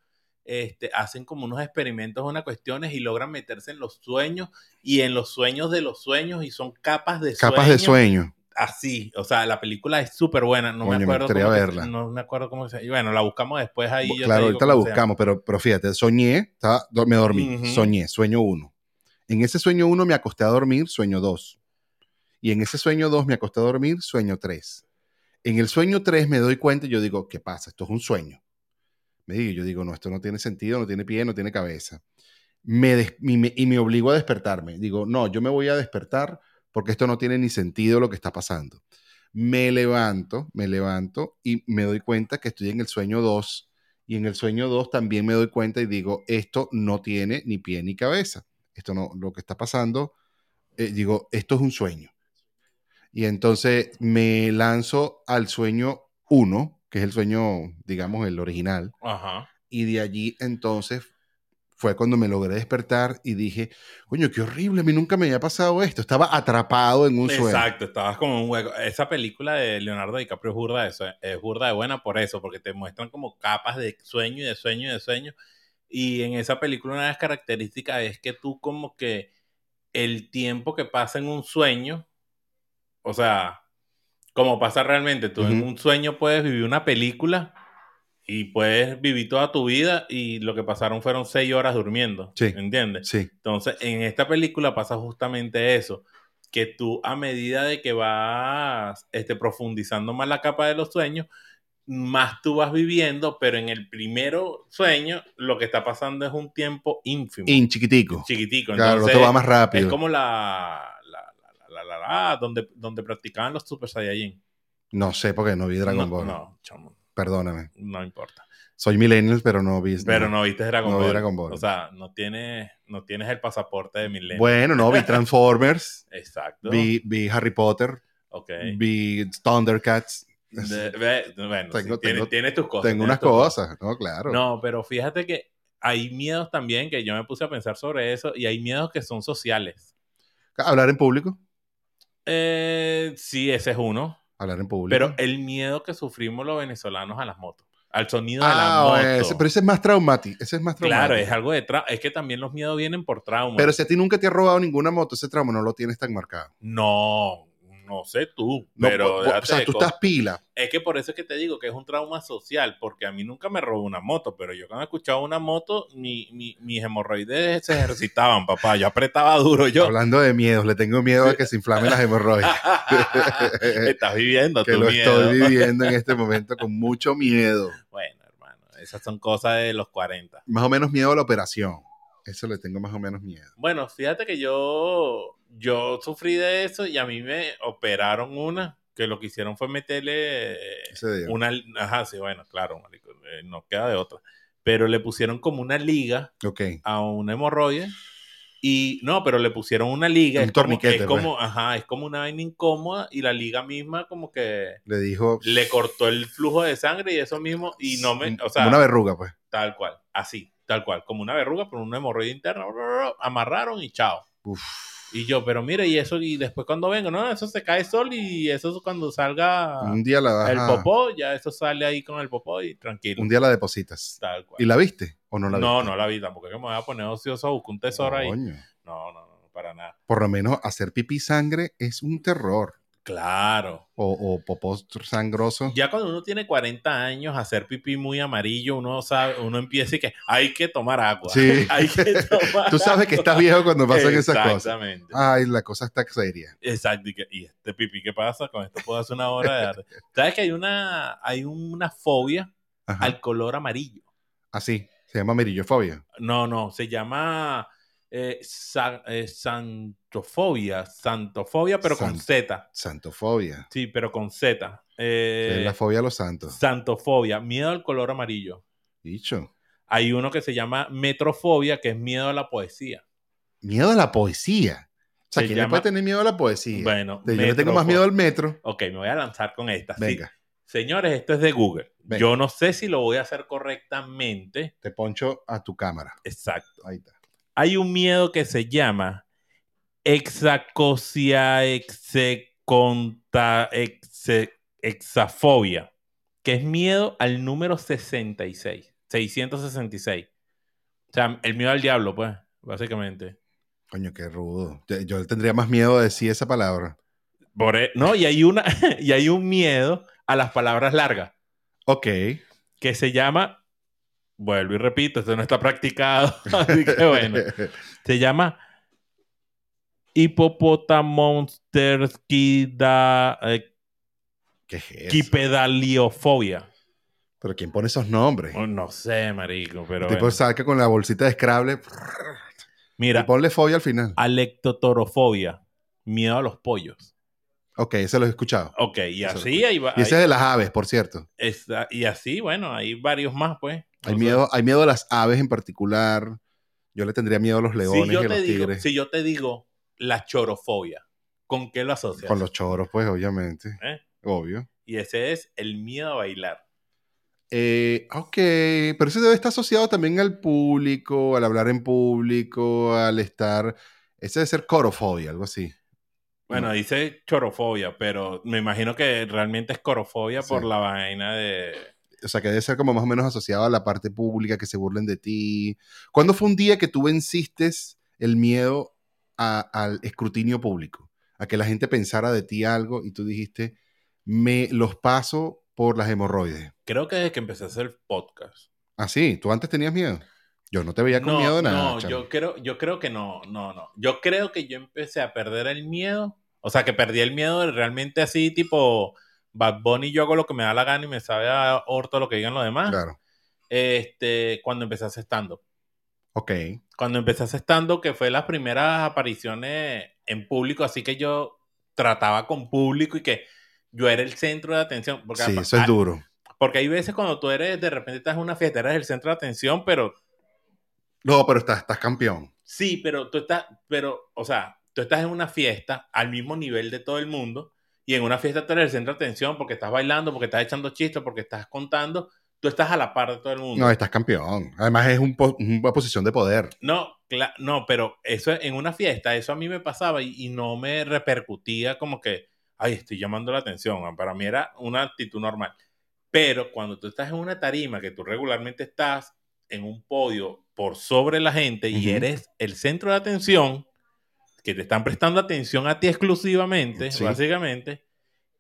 este, hacen como unos experimentos, unas cuestiones y logran meterse en los sueños y en los sueños de los sueños y son capas de Capas de sueño. Así, o sea, la película es súper buena. No Coño, me acuerdo cómo que- verla. no me acuerdo cómo se Y bueno, la buscamos después ahí. yo claro, ahorita la buscamos, pero, pero fíjate, soñé, estaba- me dormí, soñé, sueño uno. En ese sueño uno me acosté a dormir, sueño dos. Y en ese sueño 2 me acosté a dormir, sueño 3. En el sueño 3 me doy cuenta y yo digo, ¿qué pasa? Esto es un sueño. Me digo, yo digo, no, esto no tiene sentido, no tiene pie, no tiene cabeza. Me y, me, y me obligo a despertarme. Digo, no, yo me voy a despertar porque esto no tiene ni sentido lo que está pasando. Me levanto, me levanto y me doy cuenta que estoy en el sueño 2. Y en el sueño 2 también me doy cuenta y digo, esto no tiene ni pie ni cabeza. Esto no, lo que está pasando, eh, digo, esto es un sueño. Y entonces me lanzo al sueño 1, que es el sueño, digamos, el original. Ajá. Y de allí entonces fue cuando me logré despertar y dije, coño, qué horrible, a mí nunca me había pasado esto. Estaba atrapado en un sueño. Exacto, estabas como en un hueco. Esa película de Leonardo DiCaprio es burda de, sue- es burda de buena por eso, porque te muestran como capas de sueño y de sueño y de sueño. Y en esa película una de las características es que tú como que el tiempo que pasa en un sueño, o sea, como pasa realmente, tú en Ujú. un sueño puedes vivir una película y puedes vivir toda tu vida y lo que pasaron fueron seis horas durmiendo, Sí. ¿entiendes? Sí, Entonces, en esta película pasa justamente eso, que tú a medida de que vas este, profundizando más la capa de los sueños, más tú vas viviendo, pero en el primero sueño lo que está pasando es un tiempo ínfimo, in chiquitico. chiquitico. Claro, Entonces, va más rápido. es como la, la, la, la, la- la- la- donde, donde practicaban los Super Saiyajin. No sé porque no vi Dragon no, Ball. No, chamo, Perdóname. no importa. Soy millennial, pero no vi. Pero no viste Dragon, no Ball. Dragon Ball. O sea, no tienes, no tienes el pasaporte de milenio. Bueno, no, vi Transformers, Exacto. vi, vi Harry Potter, Ok. vi Thundercats. De- bueno, Tengo- sí, tienes, tengo- tienes tus cosas. Tengo unas cosas, ¿no? Claro. No, pero fíjate que hay miedos también que yo me puse a pensar sobre eso y hay miedos que son sociales. Hablar en público. Eh, sí, ese es uno. Hablar en público. Pero el miedo que sufrimos los venezolanos a las motos, al sonido de la Ah, moto. ese- pero ese es más traumático. Ese es más traumático. claro, es algo de trauma. Es que también los miedos vienen por trauma. Pero si a ti nunca te ha robado ninguna moto, ese trauma no lo tienes tan marcado. No, no sé tú, No, pero po- o sea, tú estás pila. Es que por eso es que te digo que es un trauma social, porque a mí nunca me robó una moto, pero yo cuando escuchaba una moto, mi, mi- mis hemorroides se ejercitaban, papá. Yo apretaba duro, yo. Hablando de miedos, le tengo miedo a que se inflamen las hemorroides. Estás viviendo que tu lo miedo. estoy viviendo en este momento con mucho miedo. Bueno, hermano, esas son cosas de los 40. Más o menos miedo a la operación. Eso le tengo más o menos miedo. Bueno, fíjate que yo, yo sufrí de eso y a mí me operaron una, que lo que hicieron fue meterle eh, una... Ajá, sí, bueno, claro, marico, eh, no queda de otra. Pero le pusieron como una liga a una hemorroide y no, pero le pusieron una liga. Un es como, torniquete, es pues. como, ajá, es como una vaina incómoda y la liga misma como que Le dijo. le cortó el flujo de sangre y eso mismo y no me, o sea, como una verruga, pues. tal cual, así, tal cual, como una verruga por una hemorroide interna, amarraron y chao. Uf. Y yo, pero mire, y eso, y después cuando vengo, no, eso se cae sol y eso es cuando salga Un día la el popó, ya eso sale ahí con el popó y tranquilo. Un día la depositas. Tal cual. ¿Y la viste o no la no, viste? no la vi tampoco, es que me voy a poner ocioso a buscar un tesoro ahí. Coño. No, no, no, para nada. Por lo menos hacer pipí sangre es un terror. Claro. O, o popó sangroso. Ya cuando uno tiene 40 años, hacer pipí muy amarillo, uno sabe, uno empieza y que hay que tomar agua. Sí. hay que tomar Tú sabes que estás viejo cuando pasan esas cosas. Exactamente. Ay, la cosa está seria. Exacto. Y, este pipí, ¿qué pasa? Con esto puedo hacer una hora de arte. ¿Sabes que hay una, hay una fobia Ajá. al color amarillo? Así. Se llama mirillofobia. No, no, se llama eh, sa- eh, santofobia, santofobia, pero con Z. Santofobia. Sí, pero con Z. Eh, es la fobia a los santos. Santofobia, miedo al color amarillo. Dicho. Hay uno que se llama metrofobia, que es miedo a la poesía. Miedo a la poesía. O sea, Se ¿quién le puede tener miedo a la poesía? Bueno, Yo le tengo más miedo al metro. Ok, me voy a lanzar con esta. sí. Venga, Señores, esto es de Google. Venga. Yo no sé si lo voy a hacer correctamente. te poncho a tu cámara. Exacto. Ahí está. Hay un miedo que se llama exacosia execonta exe- exafobia, que es miedo al número 66, 666. O sea, el miedo al diablo, pues, básicamente. Coño, qué rudo. Yo, yo tendría más miedo de decir esa palabra. Por e- no, y hay, una, y hay un miedo a las palabras largas, Ok. que se llama, vuelvo y repito, esto no está practicado, así que bueno, se llama hipopotamonsterskida eh, ¿Qué es eso? quipedaliofobia. Pero ¿quién pone esos nombres? Oh, no sé, marico, pero tipo bueno. saca con la bolsita de Scrabble y Mira, ponle fobia al final. alectotorofobia, miedo a los pollos. Ok, ese lo he escuchado. Ok, y Eso así hay, va- Y ese hay- es de las aves, por cierto. está- y así, bueno, hay varios más, pues. Hay O sea, miedo, hay miedo a las aves en particular. Yo le tendría miedo a los leones si yo y a los digo, tigres. si yo te digo la chorofobia, ¿con qué lo asocias? Con los choros, pues, obviamente. ¿Eh? Obvio. Y ese es el miedo a bailar. Eh, ok, pero eso debe estar asociado también al público, al hablar en público, al estar... Ese debe ser corofobia, algo así. Bueno, No. dice chorofobia, pero me imagino que realmente es corofobia Sí. por la vaina de... O sea, que debe ser como más o menos asociado a la parte pública, que se burlen de ti. ¿Cuándo fue un día que tú venciste el miedo a- al escrutinio público? A que la gente pensara de ti algo y tú dijiste, me los paso por las hemorroides. Creo que desde que empecé a hacer podcast. Ah, sí, tú antes tenías miedo. Yo no te veía con no, miedo de nada. no, yo creo, yo creo que no, no, no. Yo creo que yo empecé a perder el miedo. O sea, que perdí el miedo realmente así, tipo Bad Bunny, yo hago lo que me da la gana y me sabe a orto lo que digan los demás. Claro. Este, cuando empecé a hacer stand-up. Ok. Cuando empecé a hacer stand-up, que fue las primeras apariciones en público, así que yo trataba con público y que yo era el centro de atención. Porque, Sí, eso es ah, duro. porque hay veces cuando tú eres, de repente estás en una fiesta, eres el centro de atención, pero No, pero estás, estás campeón. Sí, pero tú estás, pero, o sea, tú estás en una fiesta al mismo nivel de todo el mundo y en una fiesta tú eres el centro de atención porque estás bailando, porque estás echando chistes, porque estás contando, tú estás a la par de todo el mundo. No, estás campeón. Además es un po- una posición de poder. No, no, pero eso en una fiesta, eso a mí me pasaba y, y no me repercutía como que, ay, estoy llamando la atención. Para mí era una actitud normal. Pero cuando tú estás en una tarima, que tú regularmente estás en un podio por sobre la gente y Ujú. eres el centro de atención, que te están prestando atención a ti exclusivamente, Sí. básicamente,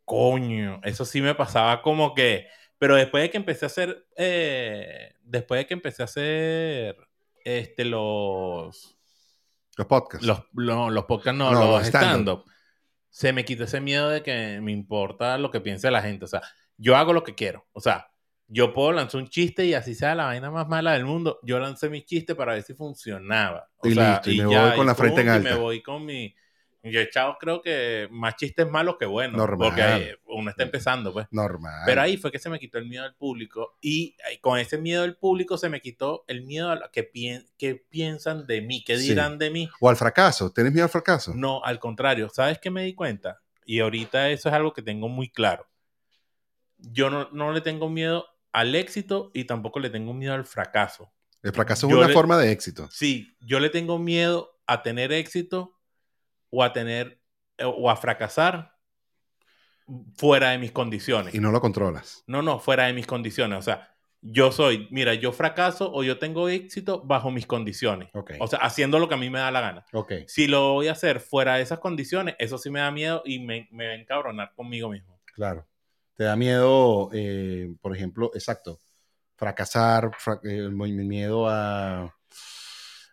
coño, eso sí me pasaba como que, pero después de que empecé a hacer, eh, después de que empecé a hacer, este, los, Los podcasts. los, no, los podcasts, no, No, los stand-up, se me quitó ese miedo de que me importa lo que piense la gente, o sea, yo hago lo que quiero, o sea, yo puedo lanzar un chiste y así sea la vaina más mala del mundo, yo lancé mi chiste para ver si funcionaba. O Y sea, listo, y me voy con la frente en pum, y alta. me voy con mi... Yo echado creo que más chistes malos que buenos, Normal. porque uno está empezando, pues. Normal. Pero ahí fue que se me quitó el miedo al público y con ese miedo al público se me quitó el miedo a lo que, pien- que piensan de mí, qué Sí. dirán de mí. O al fracaso. ¿Tienes miedo al fracaso? No, al contrario, ¿sabes qué me di cuenta? Y ahorita eso es algo que tengo muy claro. Yo no, no le tengo miedo al éxito y tampoco le tengo miedo al fracaso. El fracaso es Yo una le- forma de éxito. Sí, yo le tengo miedo a tener éxito o a tener eh, o a fracasar fuera de mis condiciones. Y no lo controlas. No, no, fuera de mis condiciones. O sea, yo soy, mira, yo fracaso o yo tengo éxito bajo mis condiciones. Ok. O sea, haciendo lo que a mí me da la gana. ok. Si lo voy a hacer fuera de esas condiciones, eso sí me da miedo y me, me va a encabronar conmigo mismo. Claro. Te da miedo, eh, por ejemplo, exacto, fracasar, fra- eh, el miedo a...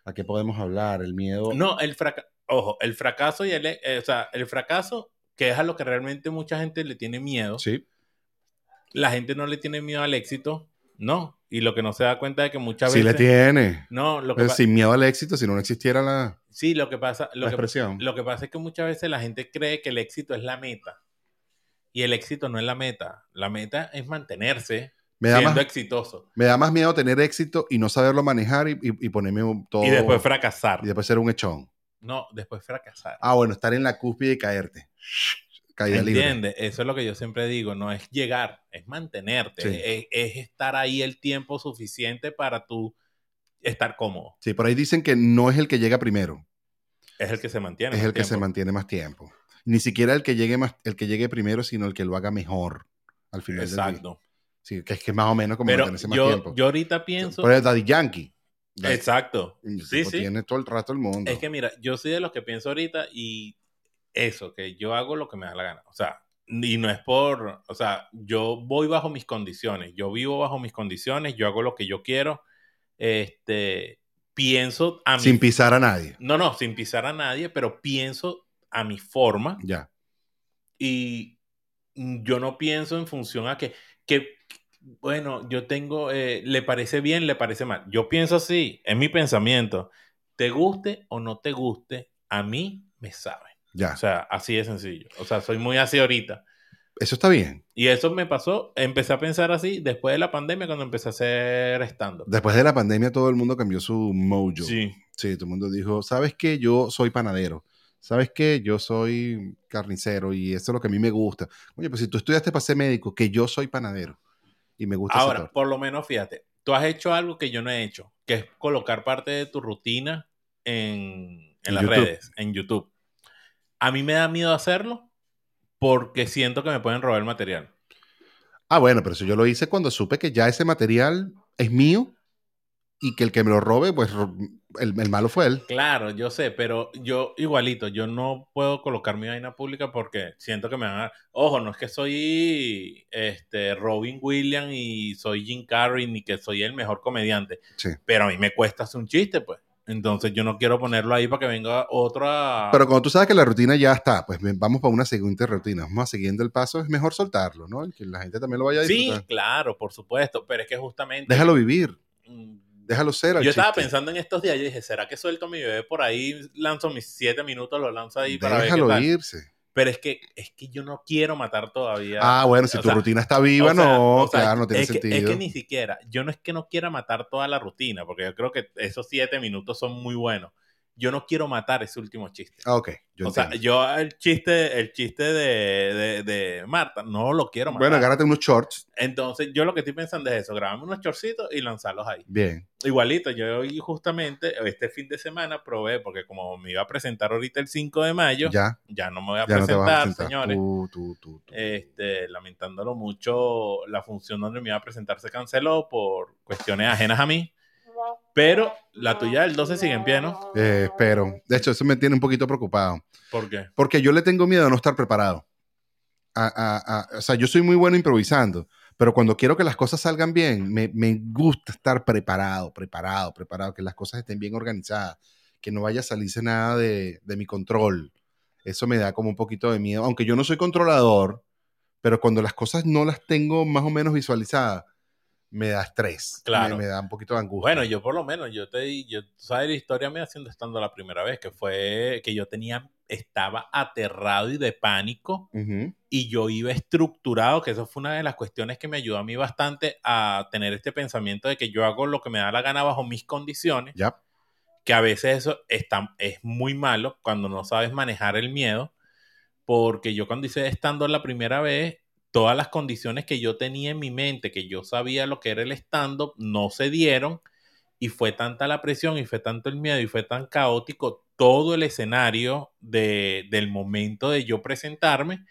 ¿A qué podemos hablar? El miedo... No, el fracaso, ojo, el fracaso y el, eh, o sea, el fracaso, que es a lo que realmente mucha gente le tiene miedo. Sí. La gente no le tiene miedo al éxito, no. Y lo que no se da cuenta es que muchas Sí veces... le tiene. No, lo que sin miedo al éxito, si no, no existiera la, sí, lo que pasa, lo la que, expresión. Lo que pasa es que muchas veces la gente cree que el éxito es la meta. Y el éxito no es la meta. La meta es mantenerse me, da siendo más, exitoso. me da más miedo tener éxito y no saberlo manejar y, y- y ponerme un- todo... Y después fracasar. y después ser un echón. No, después fracasar. Ah, bueno, estar en la cúspide y caerte. Caída libre. ¿Entiendes? Eso es lo que yo siempre digo. No es llegar, es mantenerte. Sí. Es, es estar ahí el tiempo suficiente para tú estar cómodo. Sí, por ahí dicen que no es el que llega primero, Es el que se mantiene. es el que se mantiene más tiempo. Ni siquiera el que llegue más, el que llegue primero, sino el que lo haga mejor al final del día. Exacto. Sí, que es que es más o menos como Pero más yo, tiempo. yo ahorita pienso. Por el Daddy Yankee. Daddy- Exacto. Sí, sí. Tiene todo el rato el mundo. Es que mira, yo soy de los que pienso ahorita y eso, que yo hago lo que me da la gana. O sea, y no es por, o sea, yo voy bajo mis condiciones, yo vivo bajo mis condiciones, yo hago lo que yo quiero, este, pienso a. Sin pisar a nadie. No, no, sin pisar a nadie, pero pienso a mi forma Ya. y yo no pienso en función a que, que bueno, yo tengo, eh, le parece bien, le parece mal. Yo pienso así, es mi pensamiento. Te guste o no te guste, a mí me sabe. Ya. O sea, así de sencillo. O sea, soy muy así ahorita. Eso está bien. Y eso me pasó, empecé a pensar así después de la pandemia cuando empecé a hacer stand-up. Después de la pandemia todo el mundo cambió su mojo. Sí, Sí, todo el mundo dijo, ¿sabes qué? Yo soy panadero. ¿Sabes qué? Yo soy carnicero y eso es lo que a mí me gusta. Oye, pues si tú estudiaste para ser médico, que yo soy panadero y me gusta Ahora, por lo menos fíjate, tú has hecho algo que yo no he hecho, que es colocar parte de tu rutina en, en En las YouTube. redes, en YouTube. A mí me da miedo hacerlo porque siento que me pueden robar el material. Ah, bueno, pero eso yo lo hice cuando supe que ya ese material es mío y que el que me lo robe, pues el, el malo fue él. Claro, yo sé, pero yo igualito, yo no puedo colocar mi vaina pública porque siento que me van a... Ojo, no es que soy este, Robin Williams y soy Jim Carrey ni que soy el mejor comediante, Sí. pero a mí me cuesta hacer un chiste, pues. Entonces yo no quiero ponerlo ahí para que venga otra... Pero cuando tú sabes que la rutina ya está, pues vamos para una siguiente rutina. Vamos a siguiendo el paso, es mejor soltarlo, ¿no? Que la gente también lo vaya a Sí, disfrutar. claro, por supuesto, pero es que justamente... Déjalo vivir, Mm, déjalo ser. al Yo estaba pensando en estos días, yo dije, ¿será que suelto a mi bebé por ahí, lanzo mis siete minutos, lo lanzo ahí para ver Déjalo irse. Pero es que, es que yo no quiero matar todavía. Ah, bueno, si o tu sea, rutina está viva, o sea, no, o sea, claro, no tiene es que- sentido. es que ni siquiera, yo no es que no quiera matar toda la rutina, porque yo creo que esos siete minutos son muy buenos. Yo no quiero matar ese último chiste. Ah, ok, yo o sea, yo el chiste, el chiste de, de- de Marta, no lo quiero matar. Bueno, agárrate unos shorts. Entonces, yo lo que estoy pensando es eso, grabarme unos chorcitos y lanzarlos ahí. Bien. Igualito, yo hoy justamente, este fin de semana probé, porque como me iba a presentar ahorita el 5 de mayo, ya, Ya, no me voy a no presentar, vas a presentar. señores. Tú, tú, tú, tú. Este, lamentándolo mucho, la función donde me iba a presentar se canceló por cuestiones ajenas a mí. Pero la tuya del 12 sigue en pie, ¿no? Eh, espero. De hecho, eso me tiene un poquito preocupado. ¿Por qué? Porque yo le tengo miedo a no estar preparado. A- a- a- o sea, yo soy muy bueno improvisando, pero cuando quiero que las cosas salgan bien, me, me gusta estar preparado, preparado, preparado, que las cosas estén bien organizadas, que no vaya a salirse nada de, de mi control. Eso me da como un poquito de miedo, aunque yo no soy controlador, pero cuando las cosas no las tengo más o menos visualizadas, me da estrés, Claro. me, me da un poquito de angustia. Bueno, yo por lo menos, yo te yo, tú sabes la historia me haciendo estando la primera vez, que fue que yo tenía, estaba aterrado y de pánico y yo iba estructurado, que eso fue una de las cuestiones que me ayudó a mí bastante a tener este pensamiento de que yo hago lo que me da la gana bajo mis condiciones, Ya, que a veces eso está, es muy malo cuando no sabes manejar el miedo, porque yo cuando hice estando la primera vez, todas las condiciones que yo tenía en mi mente, que yo sabía lo que era el stand-up, no se dieron y fue tanta la presión y fue tanto el miedo y fue tan caótico todo el escenario de, del momento de yo presentarme,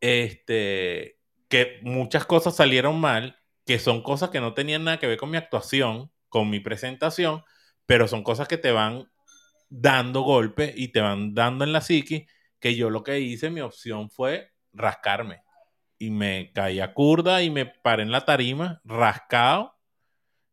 este, que muchas cosas salieron mal, que son cosas que no tenían nada que ver con mi actuación, con mi presentación, pero son cosas que te van dando golpes y te van dando en la psiqui, que yo lo que hice, mi opción fue rascarme. Y me caí a curda y me paré en la tarima, rascado,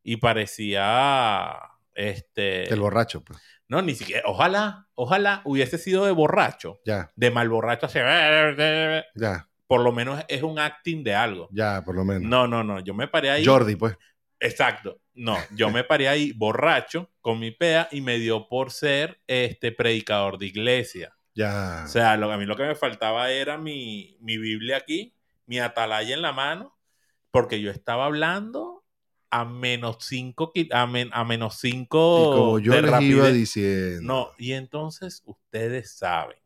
y parecía, este... el borracho, pues. No, ni siquiera, ojalá, ojalá hubiese sido de borracho, Ya, de mal borracho, así, ya, por lo menos es un acting de algo. ya, por lo menos. No, no, no, yo me paré ahí. Jordi, pues. Exacto. No, yo me paré ahí borracho con mi pea y me dio por ser este predicador de iglesia. Ya. O sea, lo, a mí lo que me faltaba era mi, mi Biblia aquí, mi atalaya en la mano, porque yo estaba hablando a menos 5 a, men- a menos y cinco como yo les iba diciendo. No, y entonces ustedes saben.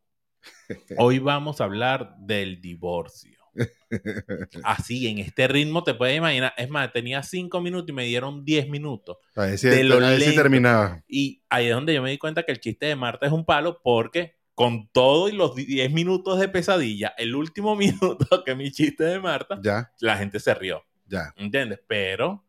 Hoy vamos a hablar del divorcio. Así, en este ritmo te puedes imaginar. Es más, tenía cinco minutos y me dieron 10 minutos. A ver si, de lo a ver si lento. terminaba. Y ahí es donde yo me di cuenta que el chiste de Marta es un palo porque con todo y los 10 minutos de pesadilla, el último minuto que mi chiste de Marta, Ya, la gente se rió. ya. ¿Entiendes? Pero,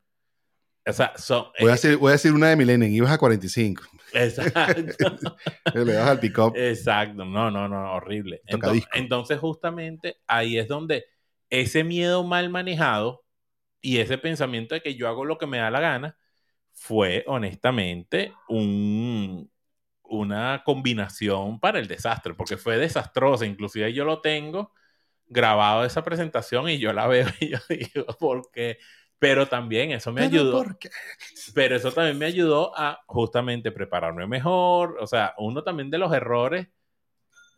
o sea, son... Voy a decir, voy a decir una de Millennium. Ibas a 45. Exacto. Le das al pick-up. Exacto, no, no, no, horrible. Entonces, entonces, justamente ahí es donde ese miedo mal manejado y ese pensamiento de que yo hago lo que me da la gana fue honestamente un, una combinación para el desastre, porque fue desastrosa. Inclusive yo lo tengo grabado esa presentación y yo la veo y yo digo, ¿por qué? Pero también eso me ayudó. Pero eso también me ayudó a justamente prepararme mejor. O sea, uno también de los errores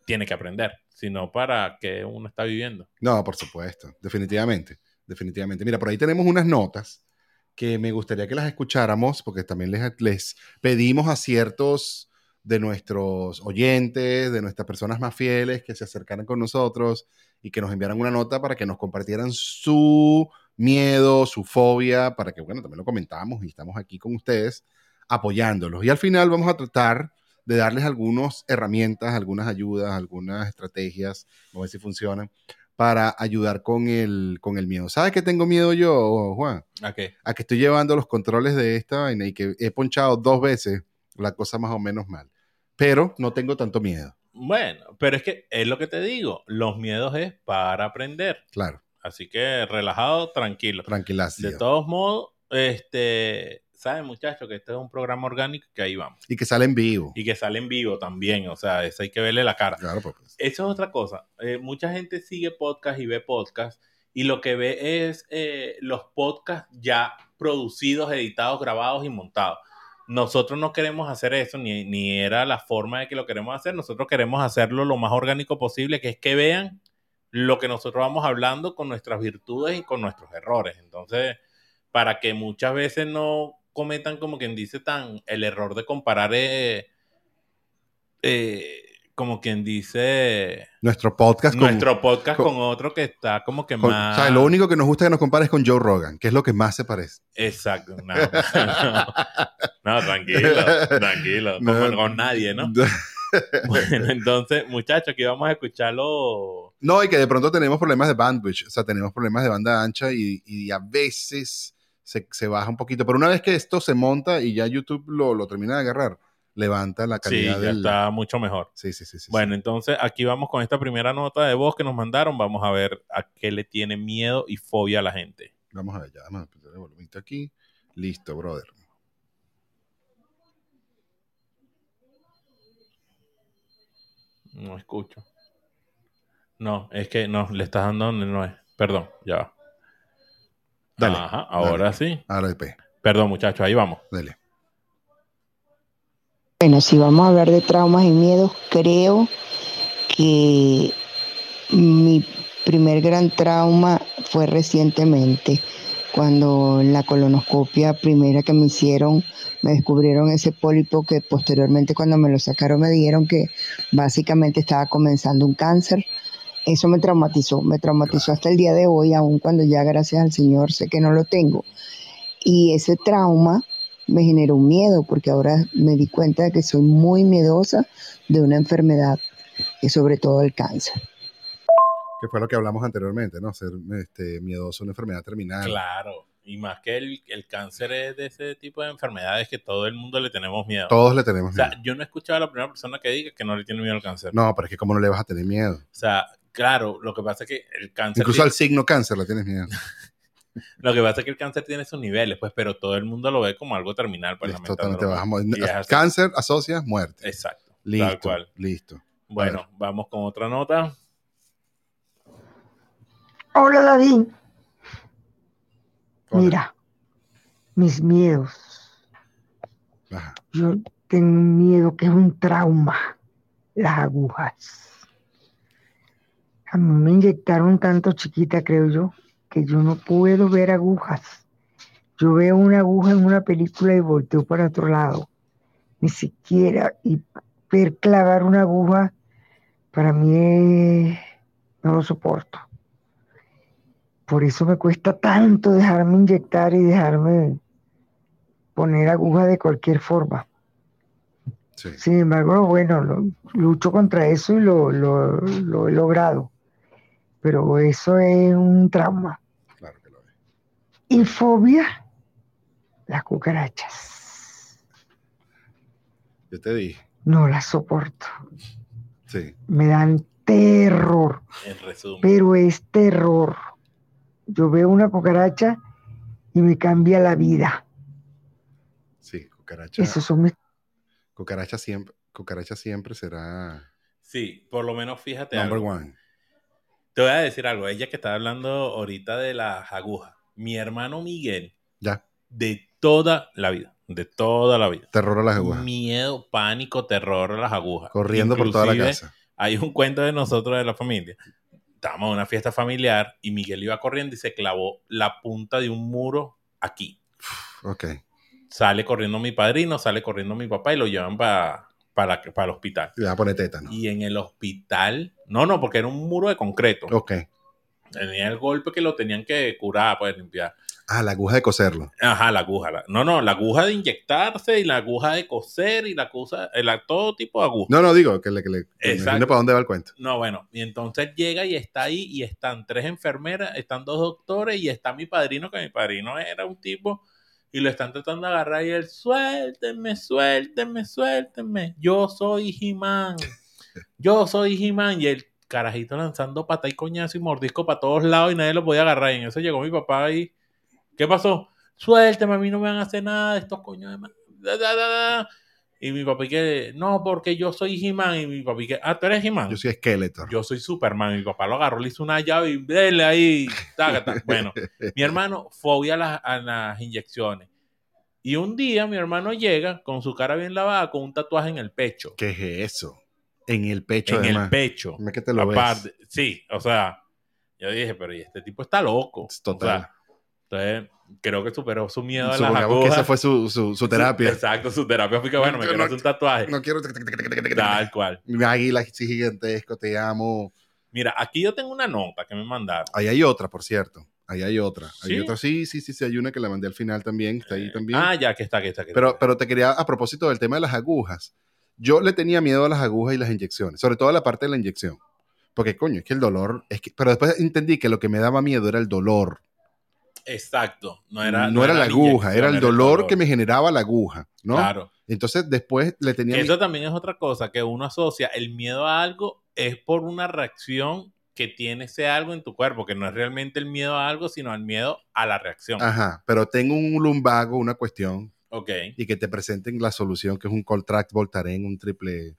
tiene que aprender, sino para que uno está viviendo. No, por supuesto, definitivamente, definitivamente. Mira, por ahí tenemos unas notas que me gustaría que las escucháramos, porque también les, les pedimos a ciertos de nuestros oyentes, de nuestras personas más fieles que se acercaran con nosotros y que nos enviaran una nota para que nos compartieran su miedo, su fobia, para que, bueno, también lo comentamos y estamos aquí con ustedes apoyándolos. Y al final vamos a tratar de darles algunas herramientas, algunas ayudas, algunas estrategias, a ver si funcionan, para ayudar con el, con el miedo. ¿Sabes qué tengo miedo yo, Juan? ¿A qué? A que estoy llevando los controles de esta vaina y que he ponchado dos veces la cosa más o menos mal. Pero no tengo tanto miedo. Bueno, pero es que es lo que te digo, los miedos es para aprender. Claro. Así que relajado, tranquilo. Tranquilación. De todos modos, este, saben muchachos que este es un programa orgánico que ahí vamos. Y que sale en vivo. Y que sale en vivo también, o sea, eso hay que verle la cara. Claro, pues. Eso es otra cosa. Eh, mucha gente sigue podcast y ve podcast y lo que ve es eh, los podcasts ya producidos, editados, grabados y montados. Nosotros no queremos hacer eso, ni, ni era la forma de que lo queremos hacer. Nosotros queremos hacerlo lo más orgánico posible, que es que vean lo que nosotros vamos hablando con nuestras virtudes y con nuestros errores. Entonces, para que muchas veces no cometan como quien dice tan el error de comparar eh, eh, como quien dice nuestro podcast nuestro podcast con, otro que está como que más o sea lo único que nos gusta que nos compares con Joe Rogan que es lo que más se parece. Exacto no, no, tranquilo tranquilo con nadie no bueno entonces muchachos aquí vamos a escucharlo. No y que de pronto tenemos problemas de bandwidth o sea tenemos problemas de banda ancha y, y a veces se, baja un poquito. Pero una vez que esto se monta y ya YouTube lo, lo termina de agarrar, levanta la calidad sí, ya está mucho mejor. Sí, sí, sí, sí. Bueno, entonces aquí vamos con esta primera nota de voz que nos mandaron. Vamos a ver a qué le tiene miedo y fobia a la gente. Vamos a ver, ya, vamos a el volumen aquí. Listo, brother. No escucho. No, es que no, le estás dando donde no es. Perdón, ya va. Dale. Ajá, ahora sí. Ahora Perdón, muchachos, ahí vamos. Dale. Bueno, si vamos a hablar de traumas y miedos, creo que mi primer gran trauma fue recientemente, cuando en la colonoscopia primera que me hicieron, me descubrieron ese pólipo que posteriormente cuando me lo sacaron me dijeron que básicamente estaba comenzando un cáncer eso me traumatizó, me traumatizó hasta el día de hoy, aun cuando ya gracias al Señor sé que no lo tengo. Y ese trauma me generó miedo porque ahora me di cuenta de que soy muy miedosa de una enfermedad, y sobre todo el cáncer. Que fue lo que hablamos anteriormente, ¿no? Ser este, miedoso a una enfermedad terminal. Claro, y más que el, el, cáncer es de ese tipo de enfermedades que todo el mundo le tenemos miedo. Todos le tenemos miedo. O sea, yo no he escuchado a la primera persona que diga que no le tiene miedo al cáncer. No, pero es que ¿cómo no le vas a tener miedo? O sea, Claro, lo que pasa es que el cáncer. Incluso al signo cáncer la tienes miedo. lo que pasa es que el cáncer tiene sus niveles, pues, pero todo el mundo lo ve como algo terminal. Pues, Totalmente bajamos. Cáncer asocia muerte. Exacto. Listo. Tal cual. Listo. Bueno, vamos con otra nota. Hola, David. Mira, mis miedos. Yo tengo un miedo que es un trauma, las agujas. A mí me inyectaron tanto chiquita, creo yo, que yo no puedo ver agujas. Yo veo una aguja en una película y volteo para otro lado. Ni siquiera, y ver clavar una aguja, para mí no lo soporto. Por eso me cuesta tanto dejarme inyectar y dejarme poner aguja de cualquier forma. Sin embargo, bueno, lucho contra eso y lo he logrado pero eso es un trauma. Claro que lo es. Y fobia, las cucarachas. Yo te dije. No las soporto. Sí. Me dan terror. En resumen. Pero es terror. Yo veo una cucaracha y me cambia la vida. Cucaracha, Esos son mis... cucaracha siempre, cucaracha siempre será Sí, por lo menos fíjate number algo. one. Te voy a decir algo. Ella que está hablando ahorita de las agujas. Mi hermano Miguel, Ya, de toda la vida, de toda la vida. terror a las agujas. Miedo, pánico, terror a las agujas. Corriendo por toda la casa. Hay un cuento de nosotros de la familia. Estábamos en una fiesta familiar y Miguel iba corriendo y se clavó la punta de un muro aquí. Ok. Sale corriendo mi padrino, sale corriendo mi papá y lo llevan para para el hospital. Le va a poner tétano. Y en el hospital, no, no, porque era un muro de concreto. Ok. Tenía el golpe que lo tenían que curar, pues limpiar. Ah, la aguja de coserlo. Ajá, la aguja. la- no, no, la aguja de inyectarse y la aguja de coser y la aguja, el, todo tipo de aguja. No, no, digo que le, que le que para dónde va el cuento. No, bueno, y entonces llega y está ahí y están tres enfermeras, están dos doctores y está mi padrino, que mi padrino era un tipo y lo están tratando de agarrar y él, suéltenme, suéltenme, suéltenme, yo soy He-Man, yo soy He-Man y el carajito lanzando pata y coñazo y mordisco para todos lados y nadie lo podía agarrar y en eso llegó mi papá ahí, ¿qué pasó? Suélteme, a mí no me van a hacer nada de estos coños de da, da". Y mi papá y que, no, porque yo soy He-Man. Y mi papá y que, ah, tú eres He-Man. Yo soy Skeletor. Yo soy Superman. Mi papá lo agarró, le hizo una llave y dele ahí. Bueno, mi hermano fobia a las, a las inyecciones. Y un día mi hermano llega con su cara bien lavada, con un tatuaje en el pecho. ¿Qué es eso? En el pecho, en además. el pecho. Que te lo Aparte, ves. sí, o sea, yo dije, pero ¿y este tipo está loco. Es total. O sea, entonces, creo que superó su miedo a las que agujas. esa fue su, su, su terapia. Exacto, su terapia fue que, bueno, me quiero no- hacer un tatuaje. No quiero. Tal cual. Mi águila gigantesco, te amo. Mira, aquí yo tengo una nota que me mandaron. Ahí hay otra, por cierto. Ahí hay otra. Hay ¿Sí? otra. Sí, sí, sí, sí. Hay una que la mandé al final también. Está ahí también. Ah, ya, que está, que está. Que Pero, pero te quería, a propósito del tema de las agujas, yo le tenía miedo a las agujas y las inyecciones, sobre todo a la parte de la inyección. Porque, coño, es que el dolor, es que, pero después entendí que lo que me daba miedo era el dolor. Exacto. No No era, era, la aguja, era el dolor que me generaba la aguja, ¿no? Claro. Entonces después le tenía Que eso también es otra cosa, que uno asocia el miedo a algo es por una reacción que tiene ese algo en tu cuerpo, que no es realmente el miedo a algo, sino el miedo a la reacción. Ajá, pero tengo un lumbago, una cuestión, Ok. y que te presenten la solución, que es un Coltract Voltaren, un triple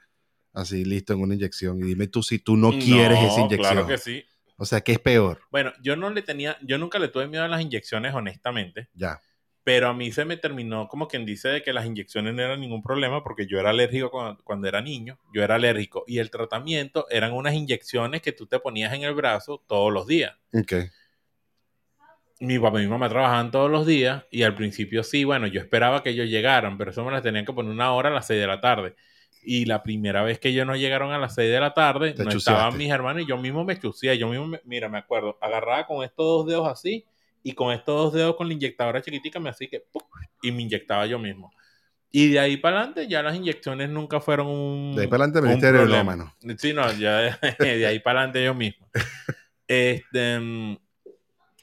así listo en una inyección. Y dime tú si tú no quieres esa inyección. Claro que sí. O sea, ¿qué es peor? Bueno, yo no le tenía, yo nunca le tuve miedo a las inyecciones, honestamente. Ya. Pero a mí se me terminó como quien dice de que las inyecciones no eran ningún problema porque yo era alérgico cuando, cuando era niño, yo era alérgico y el tratamiento eran unas inyecciones que tú te ponías en el brazo todos los días. Ok. Mi papá y mi mamá trabajaban todos los días y al principio sí, bueno, yo esperaba que ellos llegaran, pero eso me las tenían que poner una hora a las 6 de la tarde. Y la primera vez que ellos no llegaron a las 6 de la tarde, Te no chuceaste. estaban mis hermanos y yo mismo me chucía. Yo mismo, me- mira, me acuerdo, agarraba con estos dos dedos así y con estos dos dedos con la inyectadora chiquitica me hacía que ¡pum! y me inyectaba yo mismo. Y de ahí para adelante ya las inyecciones nunca fueron un De ahí para adelante problema. aerómano. Sí, no, ya de, de ahí para adelante yo mismo. Este,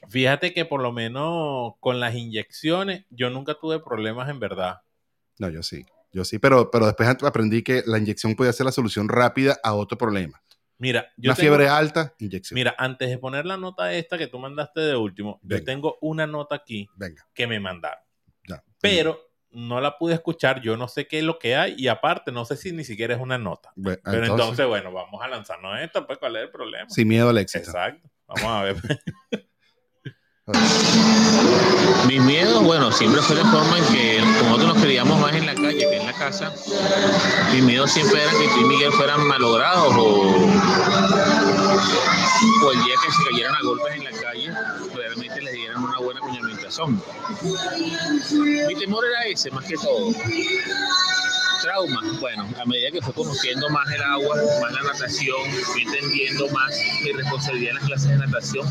fíjate que por lo menos con las inyecciones yo nunca tuve problemas en verdad. No, yo sí. Yo sí, pero, pero después aprendí que la inyección podía ser la solución rápida a otro problema. Mira, yo Una tengo- fiebre alta, inyección. mira, antes de poner la nota esta que tú mandaste de último, yo tengo una nota aquí Venga, que me mandaron, ya. pero no la pude escuchar, yo no sé qué es lo que hay y aparte no sé si ni siquiera es una nota. Bueno, Pero entonces, entonces, bueno, vamos a lanzarnos esto, pues cuál es el problema. sin miedo al éxito. Exacto. Vamos a ver. Mis miedos, bueno, siempre fue la forma en que nosotros nos criamos más en la calle que en la casa. Mis miedos siempre eran que tú y Miguel fueran malogrados o, el día que se cayeran a golpes en la calle, realmente les dieran una buena puñamentazón. Mi temor era ese, más que todo. Trauma, bueno, a medida que fui conociendo más el agua, más la natación, fui entendiendo más mi responsabilidad en las clases de natación,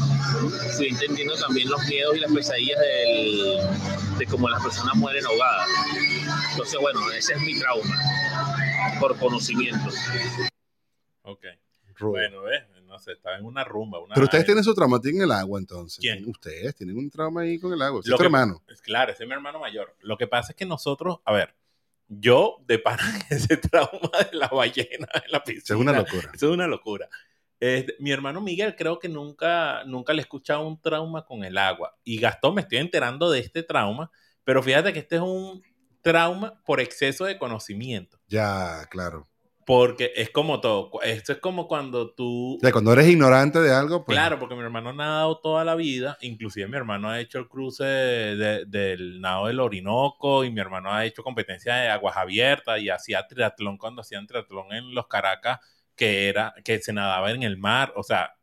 fui entendiendo también los miedos y las pesadillas del- de cómo las personas mueren ahogadas. Entonces, bueno, ese es mi trauma, por conocimiento. ok. Rudo. Bueno, ves, no sé, estaba en una rumba. Una Pero ustedes tienen su trauma en el agua, entonces. ¿Quién? Ustedes tienen un trauma ahí con el agua. Es tu hermano. Es Claro, ese es mi hermano mayor. Lo que pasa es que nosotros, a ver, yo de pana ese trauma de la ballena en la piscina. Eso es una locura. Eso es una locura. Este, mi hermano Miguel creo que nunca, nunca le he escuchado un trauma con el agua. Y Gastón, me estoy enterando de este trauma, pero fíjate que este es un trauma por exceso de conocimiento. Ya, claro. Porque es como todo. Esto es como cuando tú... Sea, cuando eres ignorante de algo, pues... Claro, porque mi hermano ha nadado toda la vida, inclusive mi hermano ha hecho el cruce de- de- del nado del Orinoco y mi hermano ha hecho competencia de aguas abiertas y hacía triatlón cuando hacían triatlón en los Caracas, que era que se nadaba en el mar, o sea,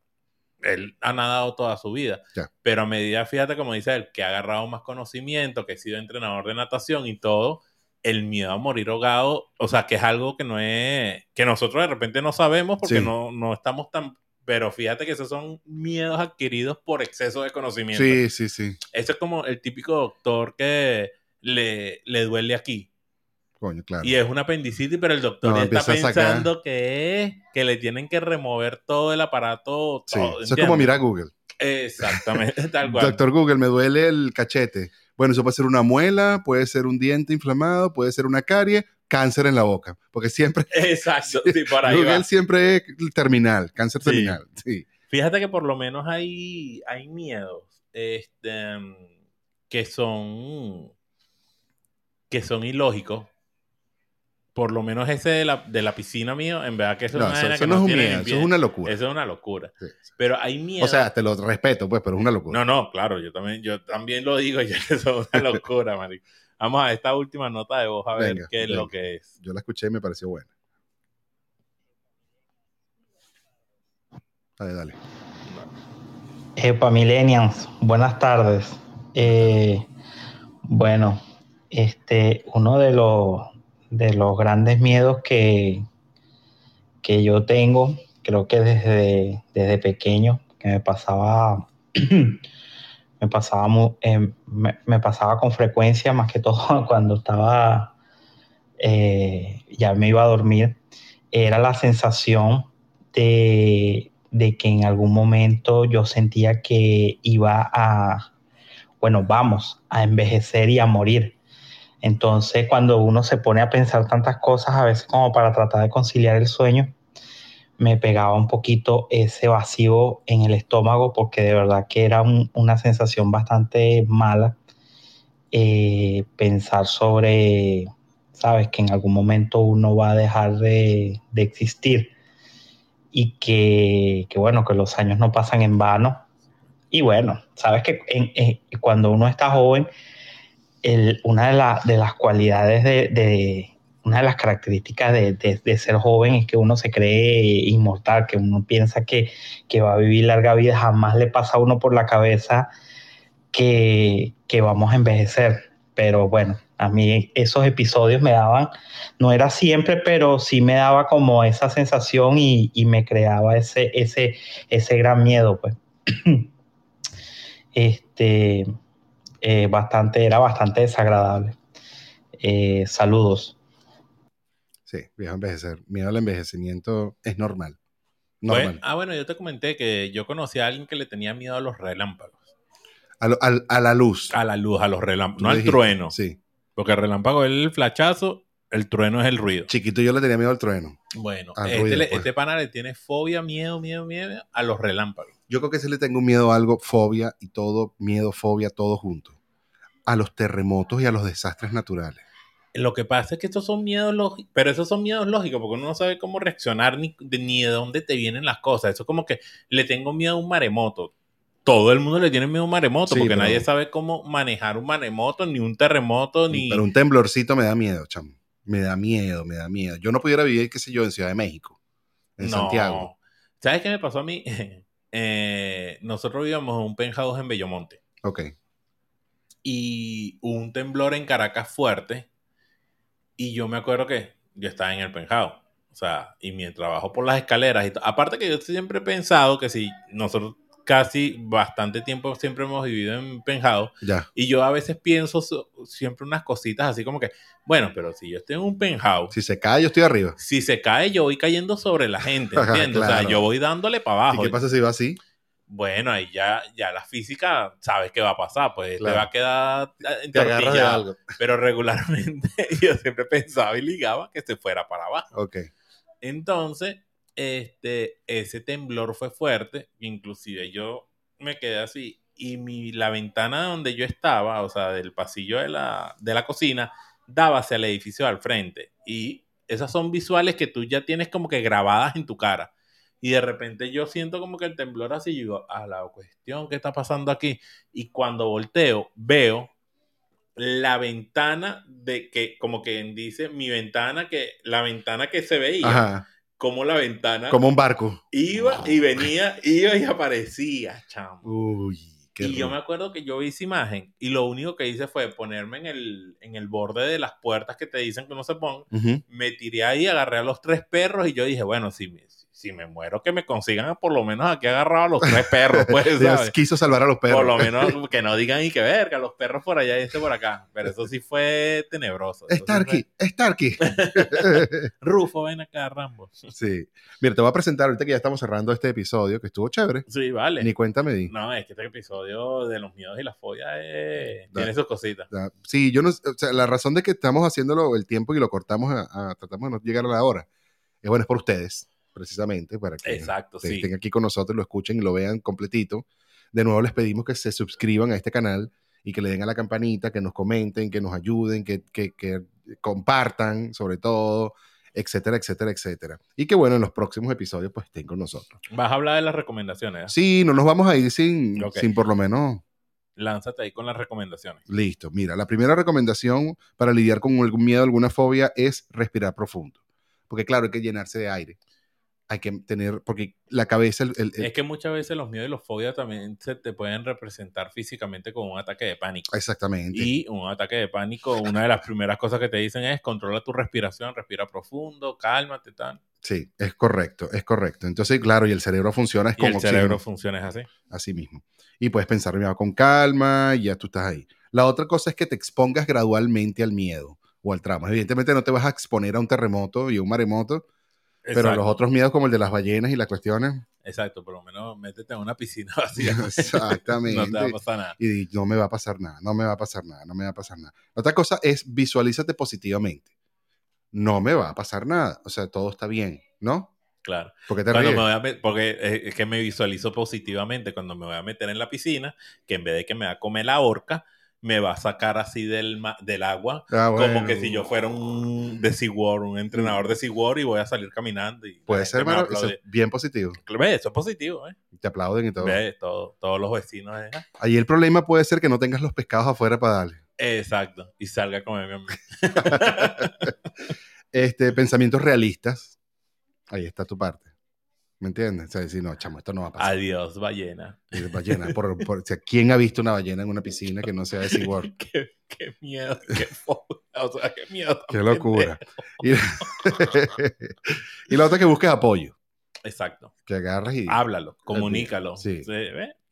él ha nadado toda su vida. Pero a medida, fíjate como dice él, que ha agarrado más conocimiento, que ha sido entrenador de natación y todo, el miedo a morir ahogado, o sea, que es algo que no es, que nosotros de repente no sabemos porque Sí. no, no estamos tan, pero fíjate que esos son miedos adquiridos por exceso de conocimiento. Sí, sí, sí. Eso es como el típico doctor que le, le duele aquí Coño, claro. y es una apendicitis, pero el doctor No, ya está pensando que es que le tienen que remover todo el aparato. Sí, eso es como mirar Google. Exactamente, tal cual. Doctor Google, me duele el cachete. Bueno, eso puede ser una muela, puede ser un diente inflamado, puede ser una carie, cáncer en la boca. Porque siempre, Exacto, sí, por ahí Google va. siempre es terminal, cáncer Sí. terminal. Sí. Fíjate que por lo menos hay, hay miedos este, que son que son ilógicos. Por lo menos ese de la, de la piscina mío, en verdad que eso, No, es una eso, eso que no es un miedo, eso es una locura. Eso es una locura. Sí. Pero hay miedo. O sea, te lo respeto, pues, pero es una locura. no, no, claro, yo también, yo también lo digo, ya que eso es una locura, marico. Vamos a esta última nota de voz a ver Venga, qué es venga. lo que es. Yo la escuché y me pareció buena. Dale, dale. Epa, Millennials, buenas tardes. Eh, bueno, este, uno de los, de los grandes miedos que, que yo tengo, creo que desde, desde pequeño, que me pasaba, me pasaba, me, me pasaba con frecuencia, más que todo cuando estaba, eh, ya me iba a dormir, era la sensación de, de que en algún momento yo sentía que iba a, bueno, vamos, a envejecer y a morir. Entonces, cuando uno se pone a pensar tantas cosas, a veces como para tratar de conciliar el sueño, me pegaba un poquito ese vacío en el estómago porque de verdad que era un- una sensación bastante mala eh, pensar sobre, sabes, que en algún momento uno va a dejar de, existir y que, que, bueno, que los años no pasan en vano. Y bueno, sabes que en- cuando uno está joven, una de, la- de las cualidades de, de- una de las características de, de- de ser joven es que uno se cree inmortal, que uno piensa que, que va a vivir larga vida, jamás le pasa a uno por la cabeza que, que vamos a envejecer. Pero bueno, a mí esos episodios me daban, no era siempre, pero sí me daba como esa sensación y, y me creaba ese, ese, ese gran miedo, pues. este, eh, bastante, era bastante desagradable. Eh, saludos. Sí, viejo envejecer. Miedo al envejecimiento es normal. Normal. ah, bueno, yo te comenté que yo conocí a alguien que le tenía miedo a los relámpagos. A, lo- al- a la luz. A la luz, a los relámpagos, no al dijiste, trueno. Sí. Porque el relámpago es el flachazo, el trueno es el ruido. Chiquito yo le tenía miedo al trueno. Bueno, Al este, ruido, le- pues. este pana le tiene fobia, miedo, miedo, miedo a los relámpagos. Yo creo que sí le tengo miedo a algo, fobia y todo, miedo, fobia, todo junto. A los terremotos y a los desastres naturales. Lo que pasa es que estos son miedos lógicos, pero esos son miedos lógicos, porque uno no sabe cómo reaccionar ni de, ni de dónde te vienen las cosas. Eso es como que le tengo miedo a un maremoto. Todo el mundo le tiene miedo a un maremoto, Sí, porque pero- nadie sabe cómo manejar un maremoto, ni un terremoto, ni... Pero un temblorcito me da miedo, chamo. Me da miedo, me da miedo. Yo no pudiera vivir, qué sé yo, en Ciudad de México, en No. Santiago. ¿Sabes qué me pasó a mí? Eh, nosotros vivíamos en un penthouse en Bellomonte. Ok. y hubo un temblor en Caracas fuerte y yo me acuerdo que yo estaba en el penthouse. O sea, y mientras bajo por las escaleras y Aparte que yo siempre he pensado que si nosotros casi bastante tiempo siempre hemos vivido en penthouse Ya. y yo a veces pienso so- siempre unas cositas así como que, bueno, pero si yo estoy en un penthouse, Si se cae, yo estoy arriba. si se cae yo voy cayendo sobre la gente, ¿entiendes? O sea, yo voy dándole para ¿Y abajo. qué pasa si va así? Bueno, ahí ya, ya la física sabes qué va a pasar, pues Claro. te va a quedar Te agarras de entortillado. algo. Pero regularmente yo siempre pensaba y ligaba que se fuera para abajo. Ok. Entonces, este, ese temblor fue fuerte, inclusive yo me quedé así y mi, la ventana donde yo estaba, o sea, del pasillo de la, de la cocina, daba hacia el edificio al frente. Y esas son visuales que tú ya tienes como que grabadas en tu cara. Y de repente yo siento como que el temblor así, y digo, a la cuestión, ¿qué está pasando aquí? Y cuando volteo, veo la ventana de que, como que dice, mi ventana, que la ventana que se veía, Ajá. Como la ventana Como un barco. iba y venía, iba y aparecía, chamo. Uy, qué Y yo me acuerdo que yo vi esa imagen y lo único que hice fue ponerme en el, en el borde de las puertas que te dicen que no se pongan. Me tiré ahí, agarré a los tres perros y yo dije, bueno, si me, si me muero, que me consigan por lo menos aquí agarrado a los tres perros, pues, quiso salvar a los perros. Por lo menos que no digan y que verga, los perros por allá y este por acá. Pero eso sí fue tenebroso. Starkey, Starkey. fue- Rufo, ven acá, Rambo. sí. Mira, te voy a presentar ahorita que ya estamos cerrando este episodio, que estuvo chévere. Sí, vale. Ni cuenta me di. No, es que este episodio de los miedos y las fobias eh, Da- tiene sus cositas. Sí, yo no, o sea, la razón de que estamos haciéndolo el tiempo y lo cortamos a, a- tratamos de no llegar a la hora, es bueno, es por ustedes, precisamente, para que Exacto, te- sí. estén aquí con nosotros, lo escuchen y lo vean completito. De nuevo les pedimos que se suscriban a este canal y que le den a la campanita, que nos comenten, que nos ayuden, que, que- que compartan, sobre todo, etcétera, etcétera, etcétera. Y que bueno, en los próximos episodios pues estén con nosotros. Vas a hablar de las recomendaciones. ¿eh? Sí, no nos vamos a ir sin, sin por lo menos Lánzate ahí con las recomendaciones. Listo. Mira, la primera recomendación para lidiar con algún miedo, alguna fobia, es respirar profundo. Porque claro, hay que llenarse de aire. Hay que tener, porque la cabeza, el, el- el- Es que muchas veces los miedos y los fobias también se te pueden representar físicamente con un ataque de pánico. exactamente. Y un ataque de pánico, una de las primeras cosas que te dicen es controla tu respiración, respira profundo, cálmate, tal. Sí, es correcto, es correcto. Entonces, claro, y el cerebro funciona es con el oxígeno, cerebro funciona es así. así mismo. Y puedes pensar mira, con calma y ya tú estás ahí. La otra cosa es que te expongas gradualmente al miedo o al trauma. Evidentemente no te vas a exponer a un terremoto y a un maremoto, pero Exacto. los otros miedos como el de las ballenas y las cuestiones, Exacto, por lo menos métete en una piscina vacía. exactamente. no te va a pasar nada. y no me va a pasar nada, no me va a pasar nada, no me va a pasar nada. Otra cosa es visualízate positivamente. No me va a pasar nada, o sea, todo está bien, ¿no? Claro. Porque te me voy a porque es que me visualizo positivamente cuando me voy a meter en la piscina, que en vez de que me va a comer la horca, me va a sacar así del, del agua, Ah, como que si yo fuera un de SeaWorld, un entrenador de SeaWorld y voy a salir caminando. Y Puede ser marav- eso es bien positivo. Ve, eso es positivo, ¿eh? Te aplauden y todo. Ve, todo- todos los vecinos. ¿eh? Ahí el problema puede ser que no tengas los pescados afuera para darle. Exacto. Y salga a comerme a mí. Este, pensamientos realistas. Ahí está tu parte. ¿Me entiendes? O sea, decir, no, chamo, esto no va a pasar. Adiós, ballena. Ballena, por, por- o sea, ¿quién ha visto una ballena en una piscina que no sea de SeaWorld? qué, qué miedo, qué. O sea, qué miedo. Qué locura. Y, y la otra que busques apoyo. Exacto. Que agarres y, Háblalo, comunícalo. Sí.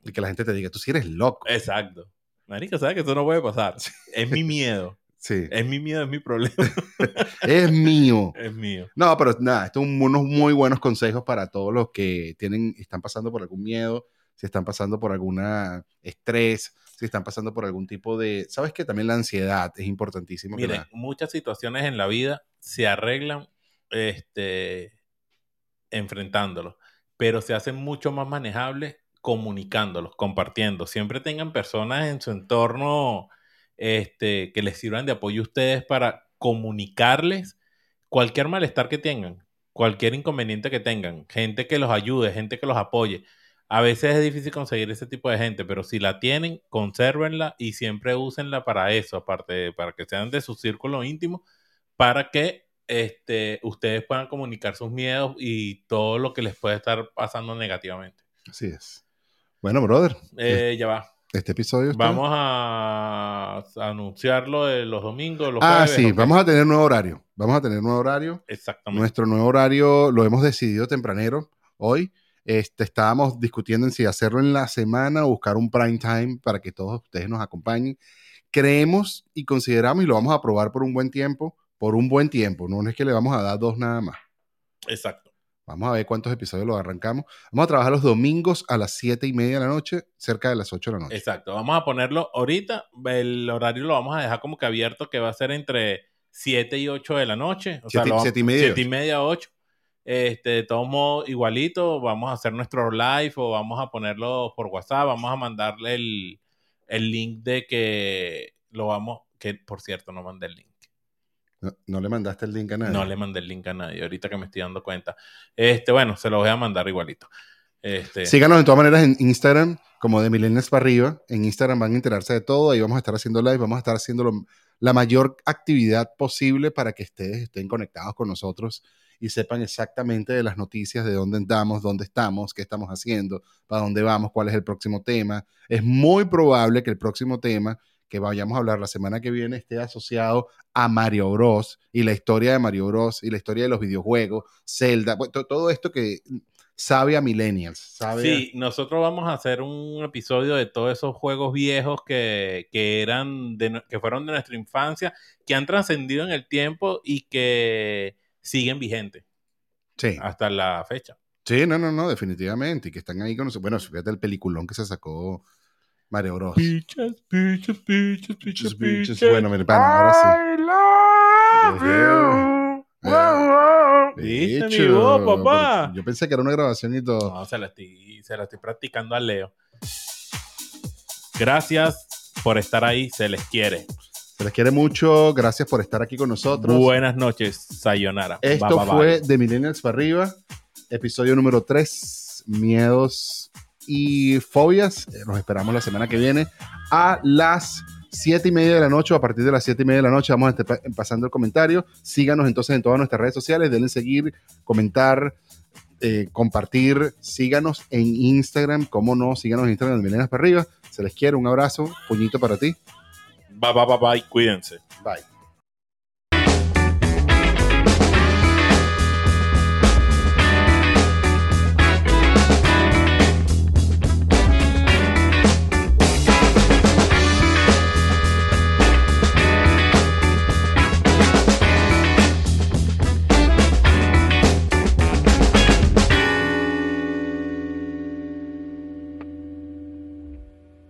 Y que la gente te diga, tú sí eres loco. Exacto. Marica, ¿sabes que eso no puede pasar? Es mi miedo. Sí, Es mi miedo, es mi problema. es mío. es mío. No, pero nada, estos son unos muy buenos consejos para todos los que tienen, están pasando por algún miedo, si están pasando por alguna estrés, si están pasando por algún tipo de, sabes que también la ansiedad es importantísimo. Miren, la- muchas situaciones en la vida se arreglan este, enfrentándolos, pero se hacen mucho más manejables comunicándolos, compartiendo. Siempre tengan personas en su entorno este, que les sirvan de apoyo a ustedes para comunicarles cualquier malestar que tengan, cualquier inconveniente que tengan, gente que los ayude, gente que los apoye. A veces es difícil conseguir ese tipo de gente, pero si la tienen, consérvenla y siempre úsenla para eso, aparte de para que sean de su círculo íntimo, para que este, ustedes puedan comunicar sus miedos y todo lo que les puede estar pasando negativamente. Así es. Bueno, brother, Eh, ya va. Este episodio está- Vamos a anunciarlo de los domingos, los Ah, jueves. sí, vamos a tener nuevo horario. Vamos a tener nuevo horario. Exactamente. Nuestro nuevo horario lo hemos decidido tempranero hoy. Este, estábamos discutiendo en si hacerlo en la semana o buscar un prime time para que todos ustedes nos acompañen. Creemos y consideramos y lo vamos a probar por un buen tiempo, por un buen tiempo. No es que le vamos a dar dos nada más. Exacto. Vamos a ver cuántos episodios los arrancamos. Vamos a trabajar los domingos a las siete y media de la noche, cerca de las 8 de la noche. Exacto. Vamos a ponerlo ahorita. El horario lo vamos a dejar como que abierto, que va a ser entre 7 y 8 de la noche. O sea, Siete- lo vamos- siete y media. siete y media, 8. Este, de todos modos, igualito, vamos a hacer nuestro live o vamos a ponerlo por WhatsApp. Vamos a mandarle el, el link de que lo vamos. Que por cierto, no mandé el link. No, no le mandaste el link a nadie. No le mandé el link a nadie, ahorita que me estoy dando cuenta. Este, bueno, se lo voy a mandar igualito. Este, Síganos de todas maneras en Instagram, como de Milenias para arriba. En Instagram van a enterarse de todo. Ahí vamos a estar haciendo live, vamos a estar haciendo lo- la mayor actividad posible para que ustedes estén conectados con nosotros y sepan exactamente de las noticias, de dónde andamos, dónde estamos, qué estamos haciendo, para dónde vamos, cuál es el próximo tema. Es muy probable que el próximo tema que vayamos a hablar la semana que viene esté asociado a Mario Bros. y la historia de Mario Bros. y la historia de los videojuegos, Zelda, todo esto que sabe a millennials, sabe a- Sí, nosotros vamos a hacer un episodio de todos esos juegos viejos que, que eran de, que fueron de nuestra infancia, que han trascendido en el tiempo y que siguen vigentes Sí. hasta la fecha. Sí, no, no, no, definitivamente. Y que están ahí con nosotros. Bueno, fíjate el peliculón que se sacó Mario Bros. Pichas, pichas, pichas, Pichos, pichos. Bueno, mi pana, ahora sí. I love you. ¿Viste, mi voz, papá? Yo pensé que era una grabación y todo. No, se la estoy, se la estoy practicando a Leo. Gracias por estar ahí, se les quiere. Se les quiere mucho. Gracias por estar aquí con nosotros. Buenas noches, Sayonara. Esto Bye, bye, bye. fue de Millennials para arriba, episodio número 3, miedos y fobias. Eh, Nos esperamos la semana que viene a las 7 y media de la noche o a partir de las 7 y media de la noche vamos a estar pa- pasando el comentario. Síganos entonces en todas nuestras redes sociales, denle seguir, comentar, eh, compartir. Síganos en Instagram, cómo no, síganos en Instagram de Millennials para arriba. Se les quiere, un abrazo, puñito para ti. Bye, bye, bye, bye. Cuídense. Bye.